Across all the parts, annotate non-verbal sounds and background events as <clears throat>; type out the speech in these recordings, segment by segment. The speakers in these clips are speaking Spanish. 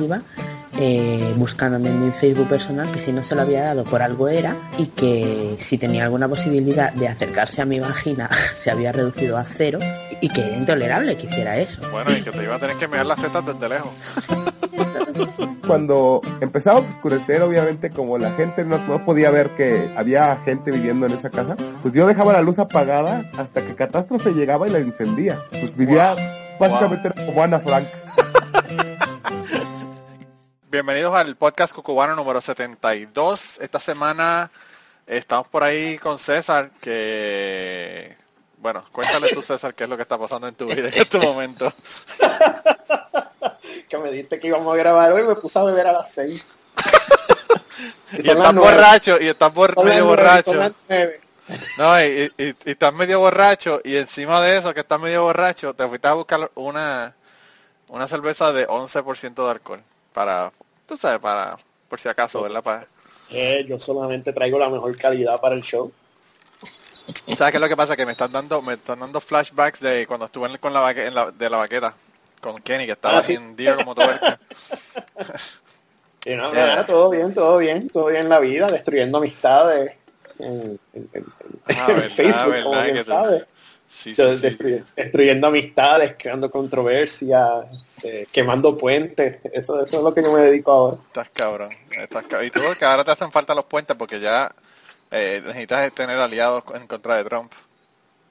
iba eh, buscándome en mi Facebook personal que si no se lo había dado por algo era y que si tenía alguna posibilidad de acercarse a mi vagina <laughs> se había reducido a cero y que era intolerable que hiciera eso. Bueno, y que te iba a tener que mirar las tetas desde lejos. Cuando empezaba a oscurecer, obviamente, como la gente no, no podía ver que había gente viviendo en esa casa, pues yo dejaba la luz apagada hasta que Catástrofe llegaba y la encendía. Pues vivía básicamente era como Ana Frank. Bienvenidos al podcast cucubano número 72. Esta semana estamos por ahí con César, que... Bueno, cuéntale tú, César, qué es lo que está pasando en tu vida en este momento. <laughs> que me dijiste que íbamos a grabar hoy me puse a beber a las 6. <laughs> y estás borracho, y estás bor medio borracho. <laughs> No, y, y, y, estás medio borracho, y encima de eso, que estás medio borracho, te fuiste a buscar una, una cerveza de 11% de alcohol. Para, tú sabes, para, por si acaso, ¿verdad? Para... Eh, yo solamente traigo la mejor calidad para el show. ¿Sabes qué es lo que pasa? Que me están dando, me están dando flashbacks de cuando estuve con la, vaque, en la de la vaqueta con Kenny, que estaba ah, ¿sí? en día como todo <laughs> sí, no, yeah. todo bien, todo bien, todo bien en la vida, destruyendo amistades en, en, en, ah, <laughs> verdad, Facebook, verdad, como bien sabes. Sí, sí, Destruy, destruyendo amistades, creando controversia, eh, quemando puentes. Eso, eso es lo que yo me dedico ahora. Estás cabrón. Estás cabrón. Y tú que ahora te hacen falta los puentes porque ya eh, necesitas tener aliados en contra de Trump.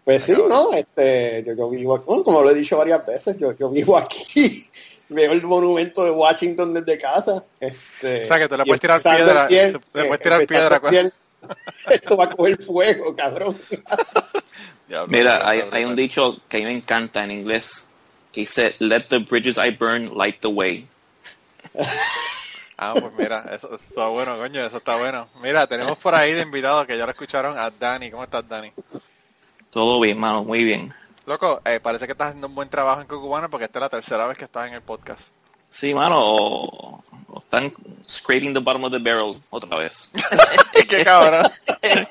Pues sí, no, este, yo, yo vivo aquí, como lo he dicho varias veces, yo, yo vivo aquí, <laughs> veo el monumento de Washington desde casa. Este, o sea que te le puedes tirar piedra, puedes tirar <laughs> esto va a coger fuego, cabrón. <laughs> Mira, hay, hay un dicho que a mí me encanta en inglés, que dice, let the bridges I burn light the way. Ah, pues mira, eso está bueno, coño, eso está bueno. Mira, tenemos por ahí de invitado que ya lo escucharon a Dani. ¿Cómo estás, Dani? Todo bien, mano, muy bien. Loco, eh, parece que estás haciendo un buen trabajo en Cucubano porque esta es la tercera vez que estás en el podcast. Sí, mano, o, o están scraping the bottom of the barrel otra vez. <laughs> qué cabrón,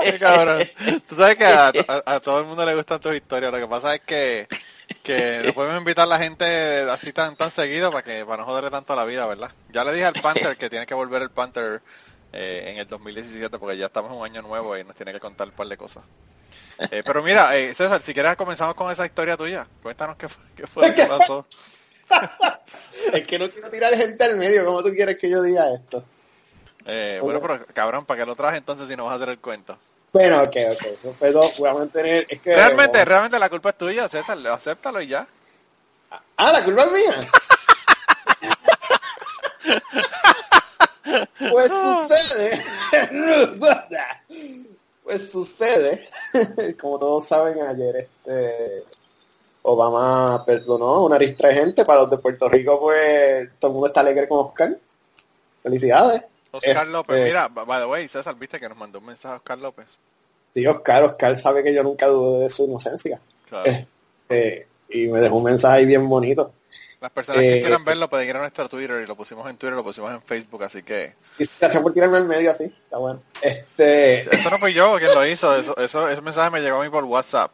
qué cabrón. Tú sabes que a, a, a, todo el mundo le gustan tus historias, lo que pasa es que que no podemos invitar a la gente así tan tan seguido para que para no joderle tanto la vida, ¿verdad? Ya le dije al Panther que tiene que volver el Panther eh, en el 2017 porque ya estamos en un año nuevo y nos tiene que contar un par de cosas. Eh, pero mira, eh, César, si quieres comenzamos con esa historia tuya. Cuéntanos qué fue, qué fue lo que pasó. <laughs> es que no quiero tirar gente al medio, ¿cómo tú quieres que yo diga esto? Eh, bueno, pero cabrón, ¿para qué lo traje entonces si no vas a hacer el cuento? Bueno, ok, ok. Pero voy a mantener. Es que, realmente, realmente la culpa es tuya, César. Acéptalo y ya. Ah, la culpa es mía. <laughs> pues sucede. <laughs> pues sucede. Como todos saben, ayer este Obama perdonó una ristra de gente. Para los de Puerto Rico, pues todo el mundo está alegre con Oscar. Felicidades. Oscar este, López, mira, by the way, César, viste que nos mandó un mensaje a Oscar López. Sí, Oscar, Oscar sabe que yo nunca dudo de su inocencia. Claro. Eh, y me dejó un mensaje ahí bien bonito. Las personas eh, que quieran verlo pueden ir a nuestro Twitter y lo pusimos en Twitter, lo pusimos en Facebook, así que... Gracias por tirarme en medio así, está bueno. Este... Eso no fui yo quien lo hizo, eso, eso, ese mensaje me llegó a mí por WhatsApp.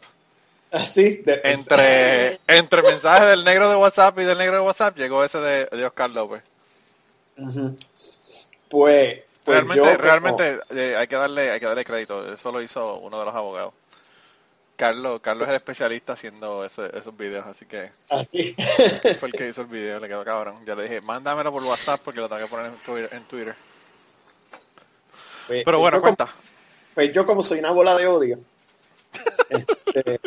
¿Sí? De... Entre, entre mensajes del negro de WhatsApp y del negro de WhatsApp llegó ese de, de Oscar López. Uh -huh. Pues, pues realmente, yo, realmente eh, hay que darle, hay que darle crédito. Eso lo hizo uno de los abogados. Carlos, Carlos es el especialista haciendo ese, esos videos, así que ¿Así? fue el que hizo el video, le quedó cabrón. Ya le dije, mándamelo por WhatsApp porque lo tengo que poner en Twitter. En Twitter. Pues, Pero bueno, cuenta. Como, pues yo como soy una bola de odio. <laughs> este,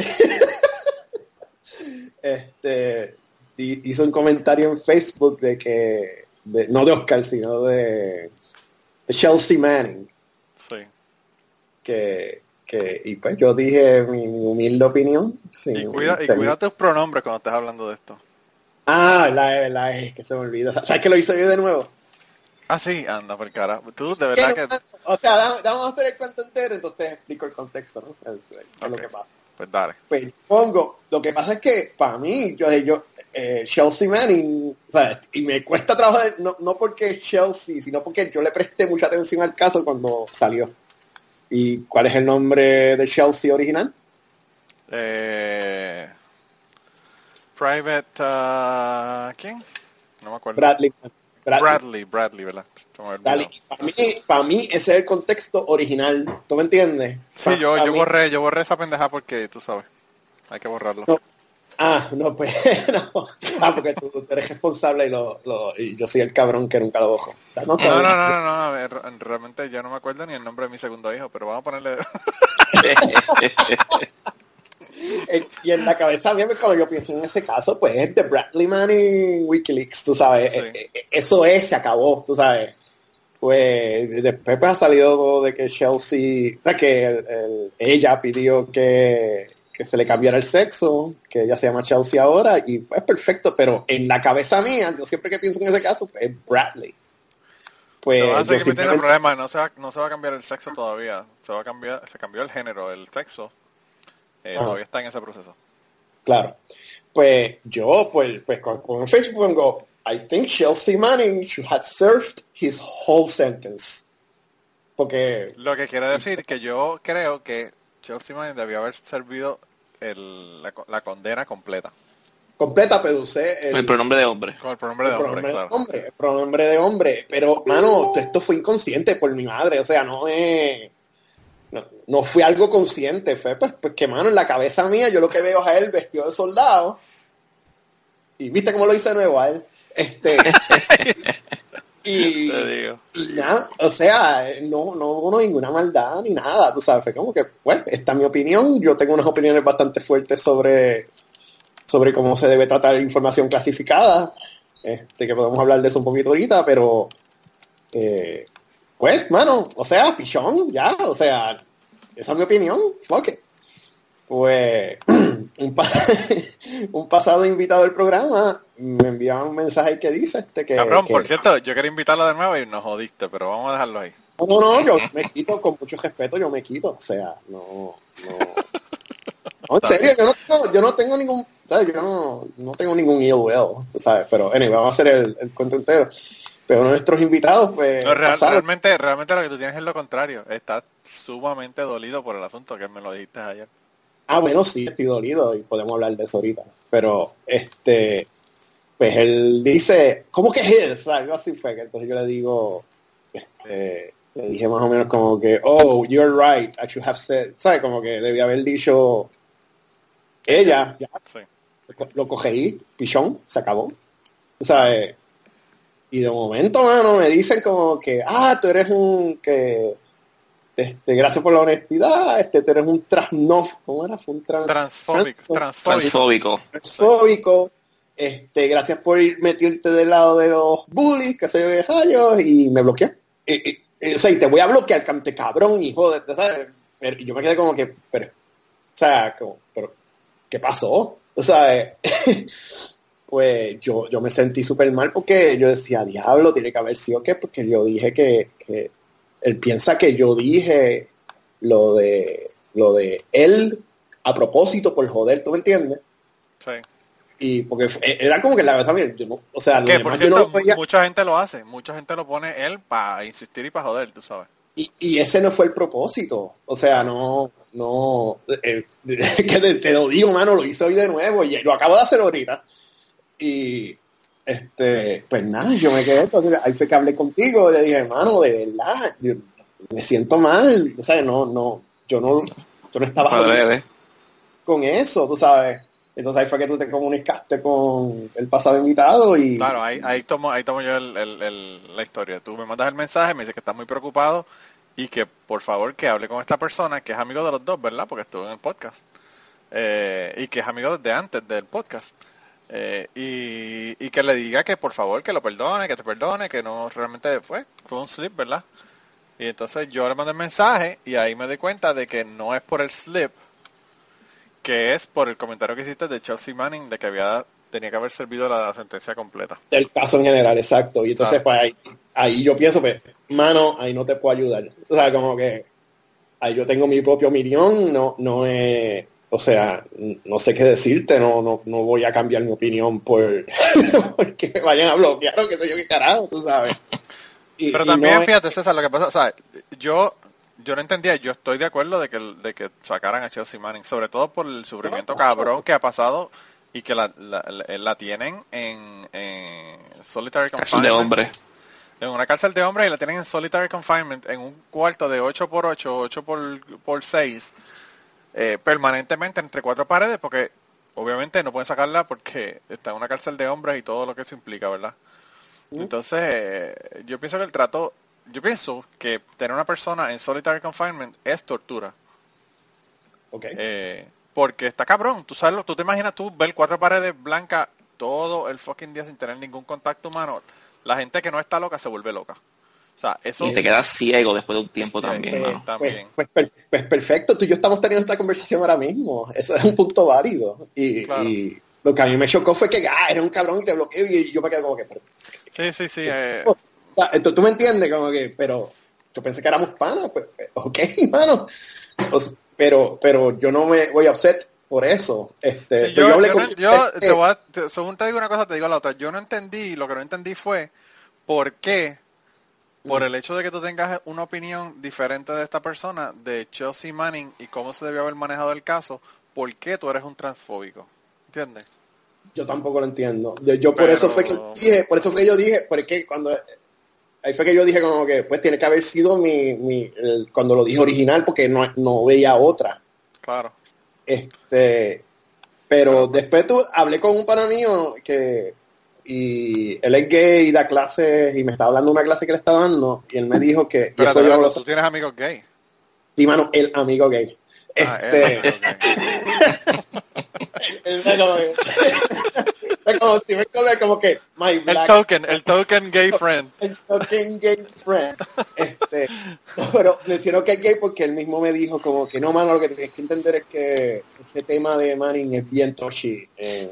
<laughs> este hizo un comentario en Facebook de que de, no de Oscar, sino de, de Chelsea Manning. Sí. Que, que, y pues yo dije mi, mi humilde opinión. Sí, y, cuida, y cuida tus pronombres cuando estés hablando de esto. Ah, la, la es que se me olvida. <laughs> ¿Sabes que lo hice yo de nuevo? Ah, sí, anda, por cara. Tú, de verdad que... O sea, vamos a hacer el cuento entero, entonces explico el contexto, ¿no? Okay. lo que pasa. Pues dale. Pues pongo, lo que pasa es que para mí, yo, yo eh, Chelsea Manning, o sea, y me cuesta trabajo, de, no, no porque es Chelsea, sino porque yo le presté mucha atención al caso cuando salió. ¿Y cuál es el nombre de Chelsea original? Eh, Private, uh, ¿quién? No me acuerdo. Bradley. Bradley, Bradley, ¿verdad? Para mí, para mí ese es el contexto original, ¿tú me entiendes? Sí, yo, yo borré, yo borré esa pendeja porque tú sabes, hay que borrarlo. Ah, no, pues <laughs> no. Ah, porque tú, eres responsable y, lo, lo, y yo soy el cabrón que nunca lo bojo. No, no, no, no, no, a ver, realmente yo no me acuerdo ni el nombre de mi segundo hijo, pero vamos a ponerle... <laughs> y en la cabeza mía, cuando yo pienso en ese caso, pues es de Bradley Manning Wikileaks, tú sabes. Eh, eh, eso es, se acabó, tú sabes. Pues después pues, ha salido de que Chelsea, o sea, que ella pidió que, se le cambiara el sexo, que ella se llama Chelsea ahora, y pues perfecto, pero en la cabeza mía, yo siempre que pienso en ese caso, pues es Bradley. Pues, no, problema, no se, va, no se va a cambiar el sexo todavía, se va a cambiar, se cambió el género, el sexo, eh, todavía está en ese proceso. Claro. Pues yo, pues, pues con, Facebook pongo, I think Chelsea Manning should have served his whole sentence. Porque... Lo que quiere decir que yo creo que Chelsea Manning debió haber servido el, la, condena completa. Completa, pero usé el, pronombre de hombre. Con el pronombre de hombre, claro. De hombre, el pronombre de hombre. Pero, mano, esto fue inconsciente por mi madre. O sea, no es no, no fue algo consciente, fue pues, pues, que mano, en la cabeza mía yo lo que veo es a él vestido de soldado. Y viste cómo lo hice de nuevo a él. Este, <laughs> y, nada, o sea, no, no hubo ninguna maldad ni nada, tú sabes, fue como que, pues, esta es mi opinión, yo tengo unas opiniones bastante fuertes sobre, sobre cómo se debe tratar información clasificada, este, que podemos hablar de eso un poquito ahorita, pero eh, pues, mano, o sea, pichón, ya, o sea, esa es mi opinión, ok. Pues, <clears throat> un, <laughs> un pasado invitado del programa me enviaba un mensaje que dice este que... Cabrón, por cierto, yo quería invitarlo de nuevo y nos jodiste, pero vamos a dejarlo ahí. No, no, no, yo me quito con mucho respeto, yo me quito, o sea, no, no... en serio, yo no tengo, yo no tengo ningún, ¿sabes? Yo no, no tengo ningún ill will, ¿sabes? Pero, anyway, vamos a hacer el, el cuento entero pero nuestros invitados, pues... realmente, realmente lo que tú tienes es lo contrario. Estás sumamente dolido por el asunto que me lo dijiste ayer. Ah, bueno, sí, estoy dolido y podemos hablar de eso ahorita. Pero, este, pues él dice, ¿cómo que es él? Algo así fue que entonces yo le digo, este, le dije más o menos como que, oh, you're right, I should have said, ¿sabes? Como que debía haber dicho ella, ya, lo cogí, pichón, se acabó. ¿Sabes? Y de momento, mano, me dicen como que, ah, tú eres un, que, este, gracias por la honestidad, este, tú eres un trasnof, ¿cómo era? un transfóbico. Transfóbico. Transfóbico. Este, gracias por meterte del lado de los bullies, que se ve rayos, y me bloqueé. Y, o sea, y te voy a bloquear, cante cabrón, hijo de, ¿sabes? Y yo me quedé como que, pero, o sea, como, pero, ¿qué pasó? O sea, <laughs> pues yo, yo me sentí súper mal porque yo decía, diablo, tiene que haber sido que, porque yo dije que, él piensa que yo dije lo de, lo de él a propósito por joder, ¿tú me entiendes? Sí. Y porque era como que la verdad, o sea, que por cierto, mucha gente lo hace, mucha gente lo pone él para insistir y para joder, tú sabes. Y, y ese no fue el propósito, o sea, no, no, eh, <laughs> que te, te, lo digo, mano, lo hice hoy de nuevo y lo acabo de hacer ahorita. Y este, pues nada, yo me quedé, entonces ahí fue que hablé contigo, y le dije, hermano, de verdad, me siento mal, o sea, no, no, yo no, yo no estaba con eso, tú sabes. Entonces ahí fue que tú te comunicaste con el pasado invitado y... Claro, ahí, ahí, tomo, ahí tomo yo la historia. Tú me mandas el mensaje, me dices que estás muy preocupado y que por favor que hable con esta persona que es amigo de los dos, ¿verdad? Porque estuvo en el podcast. Eh, y que es amigo desde antes del podcast. Eh, y, que le diga que por favor que lo perdone, que te perdone, que no realmente fue, fue un slip, ¿verdad? Y entonces yo le mandé el mensaje y ahí me di cuenta de que no es por el slip, que es por el comentario que hiciste de Chelsea Manning de que había tenía que haber servido la, sentencia completa. El caso en general, exacto. Y entonces, pues ahí, ahí yo pienso, pues, mano, ahí no te puedo ayudar. O sea, como que ahí yo tengo mi propia opinión, no, no es o sea, no sé qué decirte, no, no, no voy a cambiar mi opinión por <laughs> porque me vayan a bloquear o que sé yo qué carajo, tú sabes. Pero también, fíjate, César, lo que pasa, o sea, yo, yo no entendía, yo estoy de acuerdo de que, de que sacaran a Chelsea Manning, sobre todo por el sufrimiento cabrón que ha pasado y que la, la, la, tienen en, en solitary confinement. de hombre. En una cárcel de hombres y la tienen en solitary confinement en un cuarto de 8 por 8 8 por, por 6 eh, permanentemente entre cuatro paredes porque obviamente no pueden sacarla porque está en una cárcel de hombres y todo lo que eso implica, ¿verdad? Entonces, eh, yo pienso que el trato, yo pienso que tener una persona en solitary confinement es tortura. Okay. Eh, porque está cabrón, tú sabes, tú te imaginas tú ver cuatro paredes blancas todo el fucking día sin tener ningún contacto humano. La gente que no está loca se vuelve loca. O sea, eso... Y te quedas ciego después de un tiempo también. Pues, pues, pues, pues, perfecto, tú y yo estamos teniendo esta conversación ahora mismo. Eso es un punto válido. Y, lo que a mí me chocó fue que ah, era un cabrón y te bloqueó y yo me quedé como que... sí, sí, sí. Eh... tú, me entiendes, como que, pero yo pensé que éramos panas, pues, ok, <laughs> mano. pero, pero yo no me voy a upset por eso. Este, yo, yo, yo te voy a, según te digo una cosa, te digo la otra. Yo no entendí, lo que no entendí fue por qué por el hecho de que tú tengas una opinión diferente de esta persona, de Chelsea Manning y cómo se debió haber manejado el caso, ¿por qué tú eres un transfóbico? ¿Entiendes? Yo tampoco lo entiendo. Yo, por eso fue que dije, por eso que yo dije, porque cuando ahí fue que yo dije como que pues tiene que haber sido mi, mi cuando lo dije original porque no, no veía otra. Claro. Este, pero después tú hablé con un pana mío que y él es gay y da clases y me está hablando de una clase que le está dando y él me dijo que pero, pero, tú tienes amigos gay. Sí mano el amigo gay. Ah, este el, <laughs> como, si me como que my black, el token el token gay friend. <laughs> El token gay friend. Este pero mencionó que es gay porque él mismo me dijo como que no mano lo que tienes que entender es que ese tema de Manning es bien touchy eh,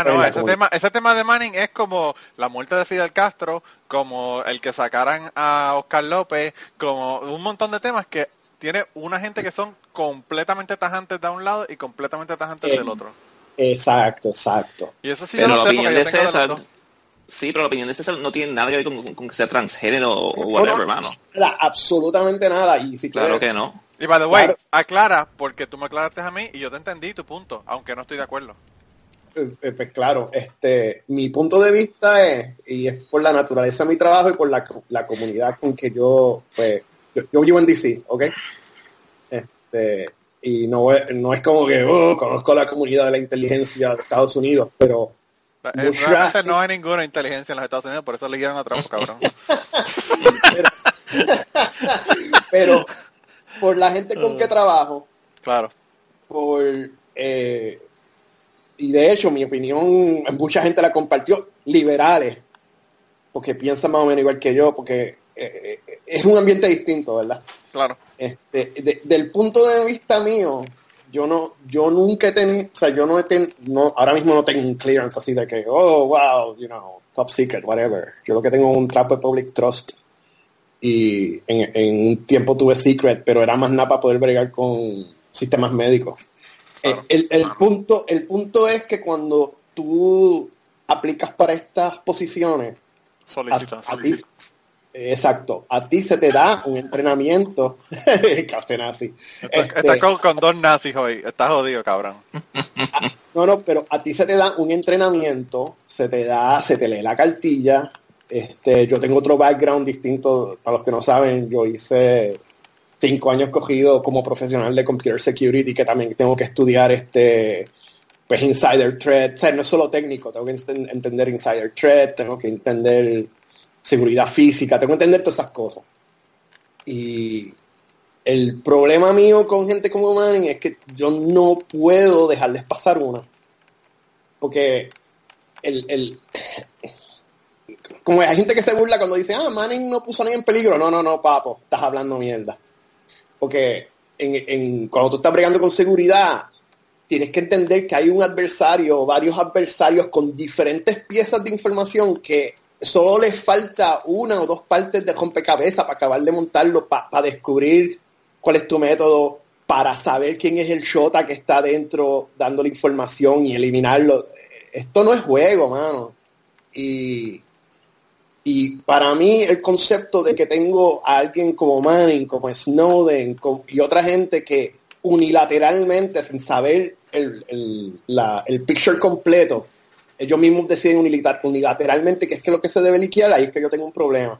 ah, no, ese tema, ese tema de Manning es como la muerte de Fidel Castro, como el que sacaran a Oscar López, como un montón de temas que tiene una gente que son completamente tajantes de un lado y completamente tajantes del otro. Exacto, exacto. Y eso sí pero yo no sé porque de César, Sí, pero la opinión de César no tiene nada que ver con, que sea transgénero o whatever, hermano. absolutamente nada. Y si claro que no. Y by the way, aclara, porque tú me aclaraste a mí y yo te entendí tu punto, aunque no estoy de acuerdo. Eh, pues claro, este, mi punto de vista es, y es por la naturaleza de mi trabajo y por la, la comunidad con que yo, pues, yo, vivo en DC, ¿ok? Este, y no, no es como que oh, conozco la comunidad de la inteligencia de Estados Unidos, pero eh, no hay ninguna inteligencia en los Estados Unidos, por eso le guían a Trump, cabrón. pero, <laughs> pero, por la gente con que trabajo, claro, por eh, y de hecho mi opinión, mucha gente la compartió, liberales, porque piensan más o menos igual que yo, porque eh, eh, es un ambiente distinto, ¿verdad? Claro. Este, del punto de vista mío, yo no, yo nunca he tenido, o sea, yo no he tenido, no, ahora mismo no tengo un clearance así de que, oh, wow, you know, top secret, whatever. Yo lo que tengo es un trap de public trust. Y en, en un tiempo tuve secret, pero era más nada para poder bregar con sistemas médicos. El, el, punto, el punto es que cuando tú aplicas para estas posiciones, solicitas, exacto, a ti se te da un entrenamiento, <laughs> café nazi. Estás, este, con, dos nazis hoy, estás jodido, cabrón. no, no, pero a ti se te da un entrenamiento, se te da, se te lee la cartilla. Este, yo tengo otro background distinto, para los que no saben, yo hice cinco años cogido como profesional de computer security que también tengo que estudiar este pues insider threat, o sea, no es solo técnico, tengo que entender insider threat, tengo que entender seguridad física, tengo que entender todas esas cosas. Y el problema mío con gente como Manning es que yo no puedo dejarles pasar una. Porque el, el como hay gente que se burla cuando dice, ah, Manning no puso a nadie en peligro. No, no, no, papo, estás hablando mierda. Porque en, cuando tú estás bregando con seguridad, tienes que entender que hay un adversario varios adversarios con diferentes piezas de información que solo les falta una o dos partes de rompecabezas para acabar de montarlo, para descubrir cuál es tu método, para saber quién es el shota que está dentro dándole información y eliminarlo. Esto no es juego, mano. Y y para mí el concepto de que tengo a alguien como Manning, como Snowden y otra gente que unilateralmente, sin saber el, el, la, el picture completo, ellos mismos deciden unilateralmente que es que lo que se debe liquidar, ahí es que yo tengo un problema.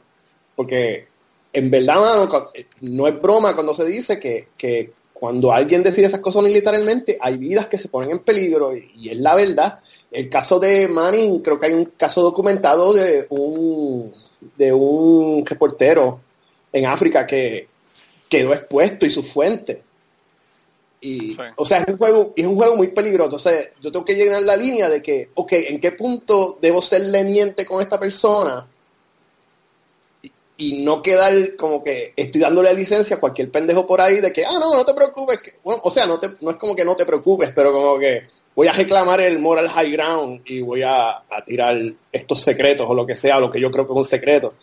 Porque en verdad, no es broma cuando se dice que, que cuando alguien decide esas cosas militarmente, hay vidas que se ponen en peligro y, es la verdad. El caso de Manning, creo que hay un caso documentado de un, de un reportero en África que quedó expuesto y su fuente. Y, O sea, es un, juego, es un juego muy peligroso. O sea, yo tengo que llenar la línea de que, ok, ¿en qué punto debo ser leniente con esta persona? Y no quedar como que estoy dándole licencia a cualquier pendejo por ahí de que, ah, no, no te preocupes. Bueno, o sea, no, te, no es como que no te preocupes, pero como que voy a reclamar el moral high ground y voy a, a tirar estos secretos o lo que sea, lo que yo creo que es un secreto.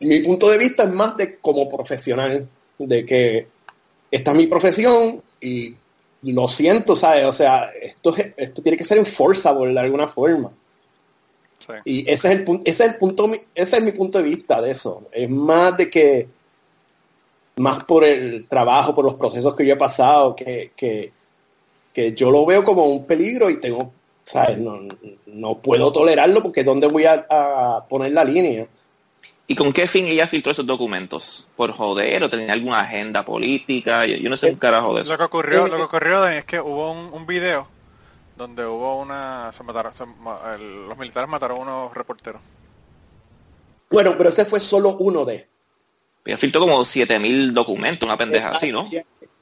Mi punto de vista es más de como profesional, de que esta es mi profesión y lo siento, ¿sabes? O sea, esto, esto tiene que ser enforceable de alguna forma. Y ese es, el, ese es el punto, ese es mi punto de vista de eso. Es más de que, más por el trabajo, por los procesos que yo he pasado, que, que, yo lo veo como un peligro y tengo, ¿sabes? No, no puedo tolerarlo porque ¿dónde voy a, poner la línea? ¿Y con qué fin ella filtró esos documentos? ¿Por joder o tenía alguna agenda política? Yo, no sé un carajo de eso. Lo que ocurrió, lo que ocurrió es que hubo un, un video donde hubo una... Se mataron, los militares mataron a unos reporteros. Bueno, pero ese fue solo uno de... Ella filtró como 7000 documentos, una pendeja así, ¿no?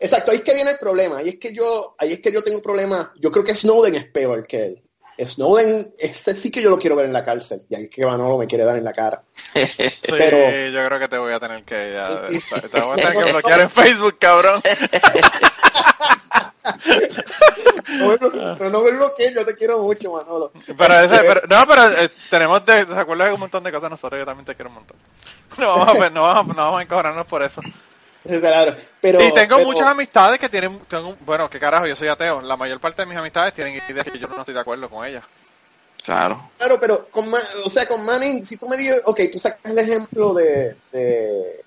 Exacto, ahí es que viene el problema. Ahí es que yo, ahí es que yo tengo un problema. Yo creo que Snowden es peor que él. Snowden, este sí que yo lo quiero ver en la cárcel. Y ahí es que Manolo me quiere dar en la cara. <laughs> pero yo creo que te voy a tener que ya, <laughs> te voy a tener que bloquear en Facebook, cabrón. <laughs> pero no me bloquees, yo te quiero mucho, Manolo. Pero ese, pero, no, pero eh, tenemos de, ¿se acuerdan de un montón de cosas nosotros? Yo también te quiero un montón. No vamos a, no vamos, no vamos a por eso. <laughs> Claro, pero, y tengo muchas amistades que tienen, tengo, bueno, qué carajo, yo soy ateo. La mayor parte de mis amistades tienen ideas que yo no estoy de acuerdo con ellas. Claro. Claro, pero con, o sea, con Manning, si tú me dices, ok, tú sacas el ejemplo de, de,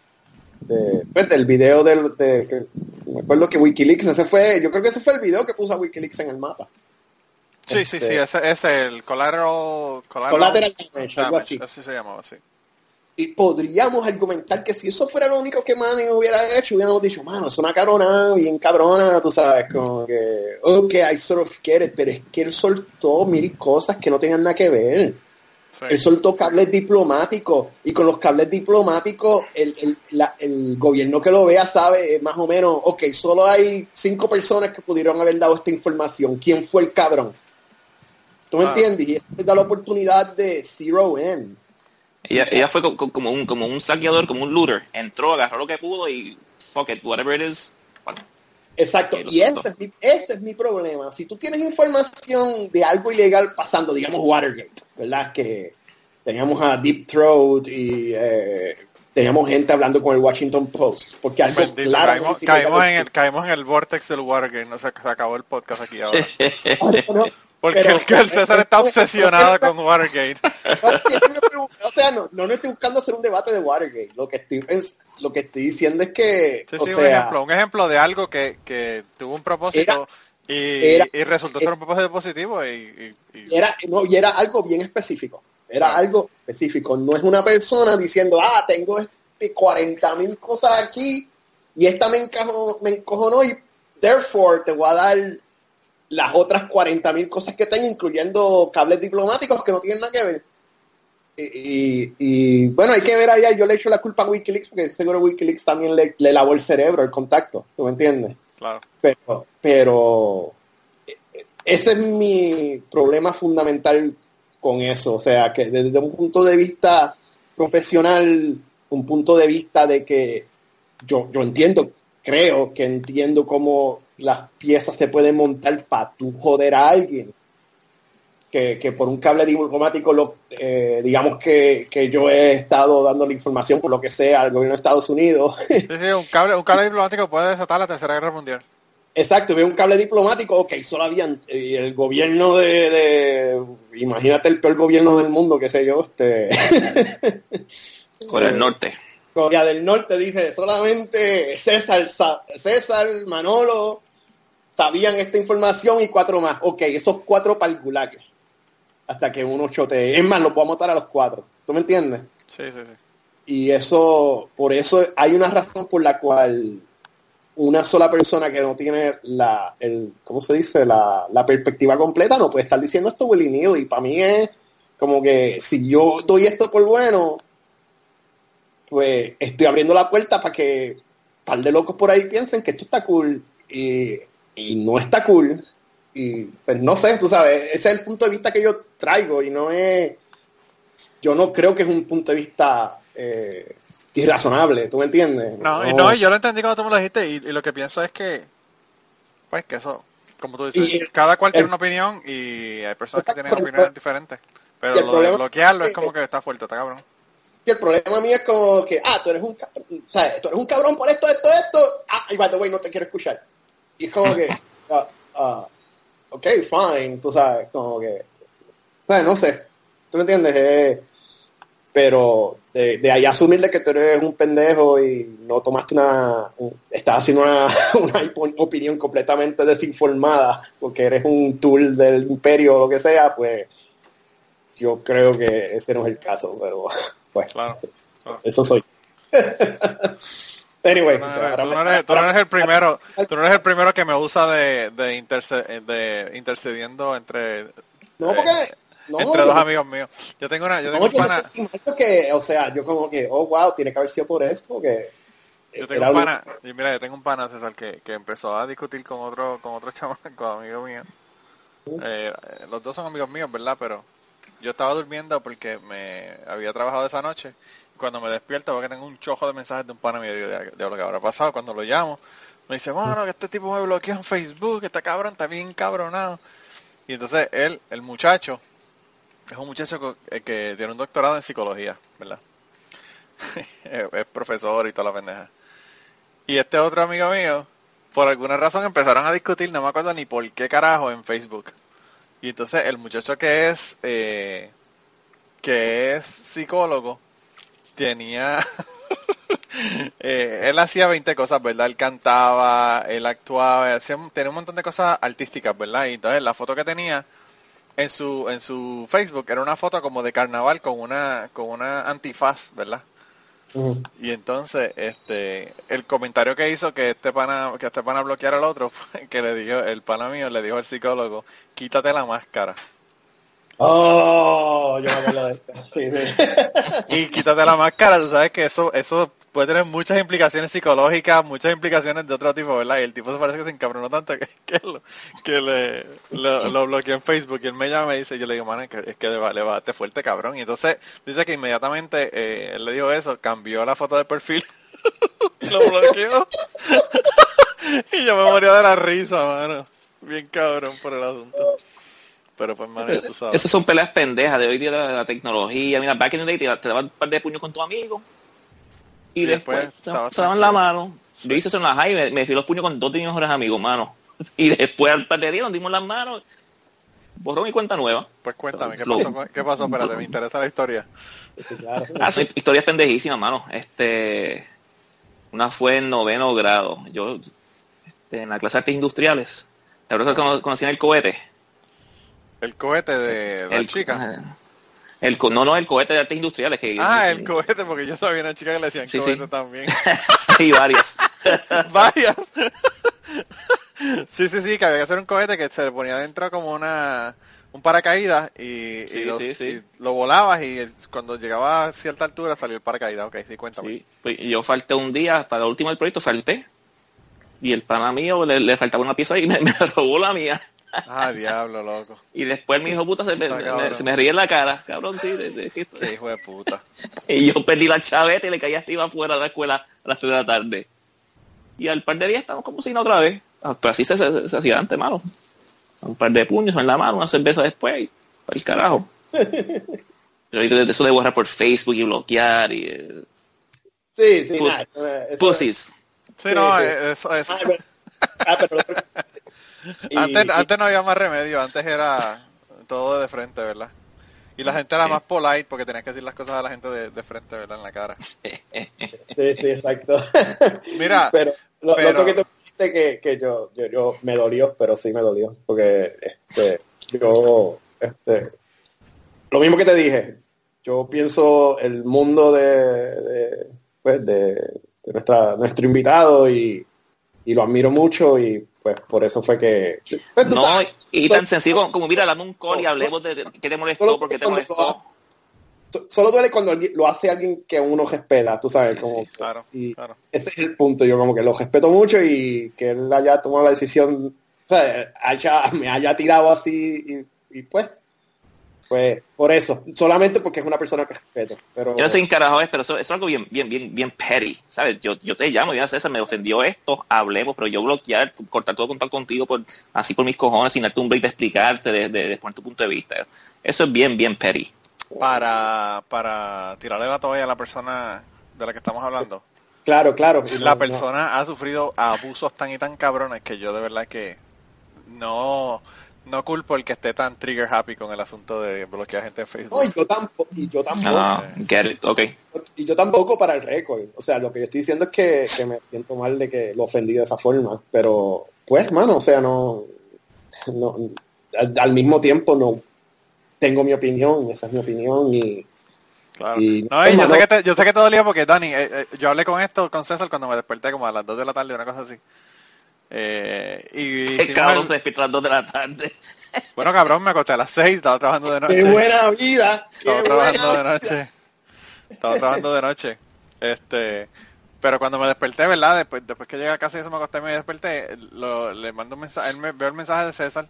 de pues, del video del, de, que, me acuerdo que Wikileaks, ese fue, yo creo que ese fue el video que puso a Wikileaks en el mapa. Sí, sí, sí, este, ese es el collateral, collateral, algo así. Así se llamaba, sí. Y podríamos argumentar que si eso fuera lo único que Manning hubiera hecho, hubiéramos dicho, mano, es una carona bien cabrona, tú sabes, como que, ok, I sort of get it, pero es que él soltó mil cosas que no tenían nada que ver. Él soltó cables diplomáticos y con los cables diplomáticos el, el, la, el, gobierno que lo vea sabe más o menos, ok, solo hay cinco personas que pudieron haber dado esta información. ¿Quién fue el cabrón? ¿Tú me ah. entiendes? Y eso da la oportunidad de zero in. Ella, ella fue como un, como un saqueador, como un looter. Entró, agarró lo que pudo y fuck it, whatever it is. Exacto, y ese es, mi, ese es mi problema. Si tú tienes información de algo ilegal pasando, digamos Watergate, ¿verdad? Que teníamos a Deep Throat y eh, teníamos gente hablando con el Washington Post. Porque algo claro caímos, en el, caímos en el vortex del Watergate, no se, se acabó el podcast aquí ahora. <laughs> Porque el, César está obsesionado con Watergate. <laughs> o sea, no, no, estoy buscando hacer un debate de Watergate. Lo que estoy, lo que estoy diciendo es que... Sí, sí, un, ejemplo, un ejemplo de algo que, que tuvo un propósito y, y, resultó ser un propósito positivo y, y, Era, no, y era algo bien específico. Era algo específico. No es una persona diciendo, ah, tengo 40 este mil cosas aquí y esta me, encajo, me encojonó y therefore te voy a dar las otras 40.000 cosas que tengo, incluyendo cables diplomáticos que no tienen nada que ver. Y, bueno, hay que ver allá, yo le echo la culpa a Wikileaks porque seguro Wikileaks también le, lavó el cerebro, el contacto, ¿tú me entiendes? Claro. Pero, pero ese es mi problema fundamental con eso, o sea, que desde un punto de vista profesional, un punto de vista de que yo, yo entiendo, creo que entiendo cómo las piezas se pueden montar para tú joder a alguien. Que, que por un cable diplomático, lo, eh, digamos que, que, yo he estado dando la información por lo que sea al gobierno de Estados Unidos. <laughs> Sí, sí, un cable, un cable diplomático puede desatar la Tercera Guerra Mundial. Exacto, veo un cable diplomático, ok, solo habían, y el gobierno de, de, imagínate el peor gobierno del mundo, qué sé yo, este... <laughs> Con el norte. Corea del Norte dice solamente César, César, Manolo sabían esta información y cuatro más. Ok, esos cuatro para Hasta que uno chote. Es más, lo puedo matar a los cuatro. ¿Tú me entiendes? Sí, sí, sí. Y eso, por eso hay una razón por la cual una sola persona que no tiene la, el, ¿cómo se dice? La, la perspectiva completa no puede estar diciendo esto Willy. Y para mí es como que si yo doy esto por bueno, pues estoy abriendo la puerta para que un par de locos por ahí piensen que esto está cool y, no está cool. Y pues no sé, tú sabes, ese es el punto de vista que yo traigo y no es, yo no creo que es un punto de vista eh, irrazonable, ¿tú me entiendes? No, no, y no, yo lo entendí cuando tú me lo dijiste y, lo que pienso es que, pues que eso, como tú dices, cada cual tiene una opinión y hay personas que tienen opiniones diferentes. Pero lo de bloquearlo es como que está fuerte, está cabrón. Y el problema mío es como que, ah, tú eres un cabrón, ¿sabes? Tú eres un cabrón por esto, esto, esto. Ah, y by the way, no te quiero escuchar. Y es como que, uh, <laughs> uh, ok, fine, tú sabes, como que, ¿sabes? No sé. ¿Tú me entiendes? Eh, pero de, de ahí asumirle que tú eres un pendejo y no tomaste una, estás haciendo una, <laughs> una opinión completamente desinformada porque eres un tool del imperio o lo que sea, pues yo creo que ese no es el caso, pero <laughs> pues claro, eso soy. <laughs> anyway, tú no, eres, el primero, tú no eres el primero que me usa de, de, intercediendo entre no, porque, entre dos amigos míos. Yo tengo una, yo tengo un pana. Que, o sea, yo como que, oh wow, tiene que haber sido por eso, porque yo tengo un pana, y mira, yo tengo un pana César que, que empezó a discutir con otro, con otro <laughs> chamaco, amigo mío. Eh, los dos son amigos míos, ¿verdad? Pero yo estaba durmiendo porque me había trabajado esa noche. Cuando me despierto porque tengo un chojo de mensajes de un pana mío de, de, lo que habrá pasado. Cuando lo llamo, me dice, bueno, que este tipo me bloqueó en Facebook, que está cabrón, está bien cabronado. Y entonces él, el muchacho, es un muchacho que, que tiene un doctorado en psicología, ¿verdad? <laughs> es profesor y toda la pendeja. Y este otro amigo mío, por alguna razón empezaron a discutir, no me acuerdo ni por qué carajo, en Facebook. Y entonces el muchacho que es, eh, que es psicólogo, tenía, <laughs> eh, él hacía 20 cosas, ¿verdad? Él cantaba, él actuaba, hacía, tenía un montón de cosas artísticas, ¿verdad? Y entonces la foto que tenía en su, en su Facebook era una foto como de carnaval con una, con una antifaz, ¿verdad? Y entonces, este, el comentario que hizo que este pana, que este pana bloqueara al otro, que le dijo, el pana mío le dijo al psicólogo, quítate la máscara. Oh, yo me lo y quítate la máscara, tú sabes que eso, eso puede tener muchas implicaciones psicológicas, muchas implicaciones de otro tipo, ¿verdad? Y el tipo se parece que se encabronó tanto que, <laughs> que, lo, que le, lo, bloqueó en Facebook y él me llama y me dice, yo le digo, man, es que, es que le va, te fuerte cabrón. Y entonces dice que inmediatamente eh, él le dijo eso, cambió la foto de perfil, <laughs> lo bloqueó. <laughs> y yo me moría de la risa, mano. Bien cabrón por el asunto. Pero pues, man, tú sabes. Esas son peleas pendejas de hoy día de la, tecnología. Mira, back in the day te, te daban un par de puños con tu amigo. Y, después, se, daban la mano. Yo hice eso en la high, me, me fui los puños con dos de mis mejores amigos, mano. <laughs> Y después al par de días nos dimos las manos. Borró mi cuenta nueva. Pues cuéntame, ¿qué pasó? ¿Qué pasó? Espérate, me interesa la historia. ah, son historias pendejísimas, mano. Este, una fue en noveno grado. Yo, este, en la clase de artes industriales. ¿Te acuerdas que conocían el cohete? El cohete de la chica. El, no, no, el cohete de artes industriales. Que, ah, el cohete, porque yo sabía una chica que le decían cohete también. <laughs> y varias. <laughs> varias. sí, sí, sí, que había que hacer un cohete que se le ponía dentro como una un paracaídas y, lo, volabas y cuando llegaba a cierta altura salió el paracaídas. Ok, sí, cuéntame. Pues, yo falté un día, para el último del proyecto falté. Y el pana mío le, le faltaba una pieza y <laughs> me robó la mía. Ah, diablo, loco. Y después mi hijo puta se me, se me ríe en la cara, cabrón, sí. De, Qué hijo de puta. y yo perdí la chaveta y le caí arriba afuera de la escuela a las 3 de la tarde. Y al par de días estamos como si no otra vez. Ah, pero así se, se, hacía antes, malo. Un par de puños en la mano, una cerveza después y el carajo. <laughs> Pero eso de borrar por Facebook y bloquear y... Eh, sí, sí, Pussies. Sí, no, eso es... Ah, pero, <laughs> antes, antes no había más remedio, antes era todo de frente, ¿verdad? Y la gente era más polite porque tenías que decir las cosas a la gente de, de frente, ¿verdad? En la cara. Sí, sí, exacto. <laughs> Mira, pero lo, pero- lo que tú dijiste que, que yo, yo, yo me dolió, pero sí me dolió, porque este, yo, este, lo mismo que te dije, yo pienso el mundo de, de, pues, de, de nuestra, nuestro invitado y, y lo admiro mucho y pues por eso fue que... pues, No, sabes, y so- tan sencillo como, como, mira, dame un call y hablemos de, de qué te molestó, Solo por qué te molestó. so- Solo duele cuando lo hace alguien que uno respeta, tú sabes, Sí, como sí, Claro, y claro. ese es el punto, yo como que lo respeto mucho y que él haya tomado la decisión, o sea, haya, me haya tirado así y, y pues, pues por eso, solamente porque es una persona que respeto, pero Yo no sé quién carajo es, pero eso, eso es algo bien, bien, bien, bien petty, ¿sabes? Yo, yo te llamo, ya César, me ofendió esto, hablemos, pero yo bloquear, cortar todo contacto contigo por, así por mis cojones, sin darte un break de explicarte, de, de, de poner tu punto de vista. Eso es bien, bien petty. Para, para tirarle la toalla a la persona de la que estamos hablando. claro, claro. y no- La no- persona ha sufrido abusos tan y tan cabrones que yo de verdad que no, no culpo el que esté tan trigger happy con el asunto de bloquear gente en Facebook. no, y yo tampoco, y yo tampoco, Ah, get it, ok. y yo tampoco para el récord, o sea, lo que yo estoy diciendo es que, que me siento mal de que lo ofendí de esa forma, pero pues, mano, o sea, no, no al, al mismo tiempo no tengo mi opinión, esa es mi opinión y Claro. Y- no, y yo, sé que te, yo sé que te dolía porque, Dani, eh, eh, yo hablé con esto, con César, cuando me desperté como a las 2 de la tarde, una cosa así. Eh, y El cabrón el- se despierta a las 2 de la tarde. <laughs> Bueno, cabrón, me acosté a las 6, estaba trabajando de noche. ¡Qué buena vida! ¡Qué Estaba trabajando de noche. Estaba trabajando de noche. Este, pero cuando me desperté, ¿verdad? Después, después que llegué a casa y eso me acosté y me desperté, lo- le mando un mensaje, él me veo el mensaje de César,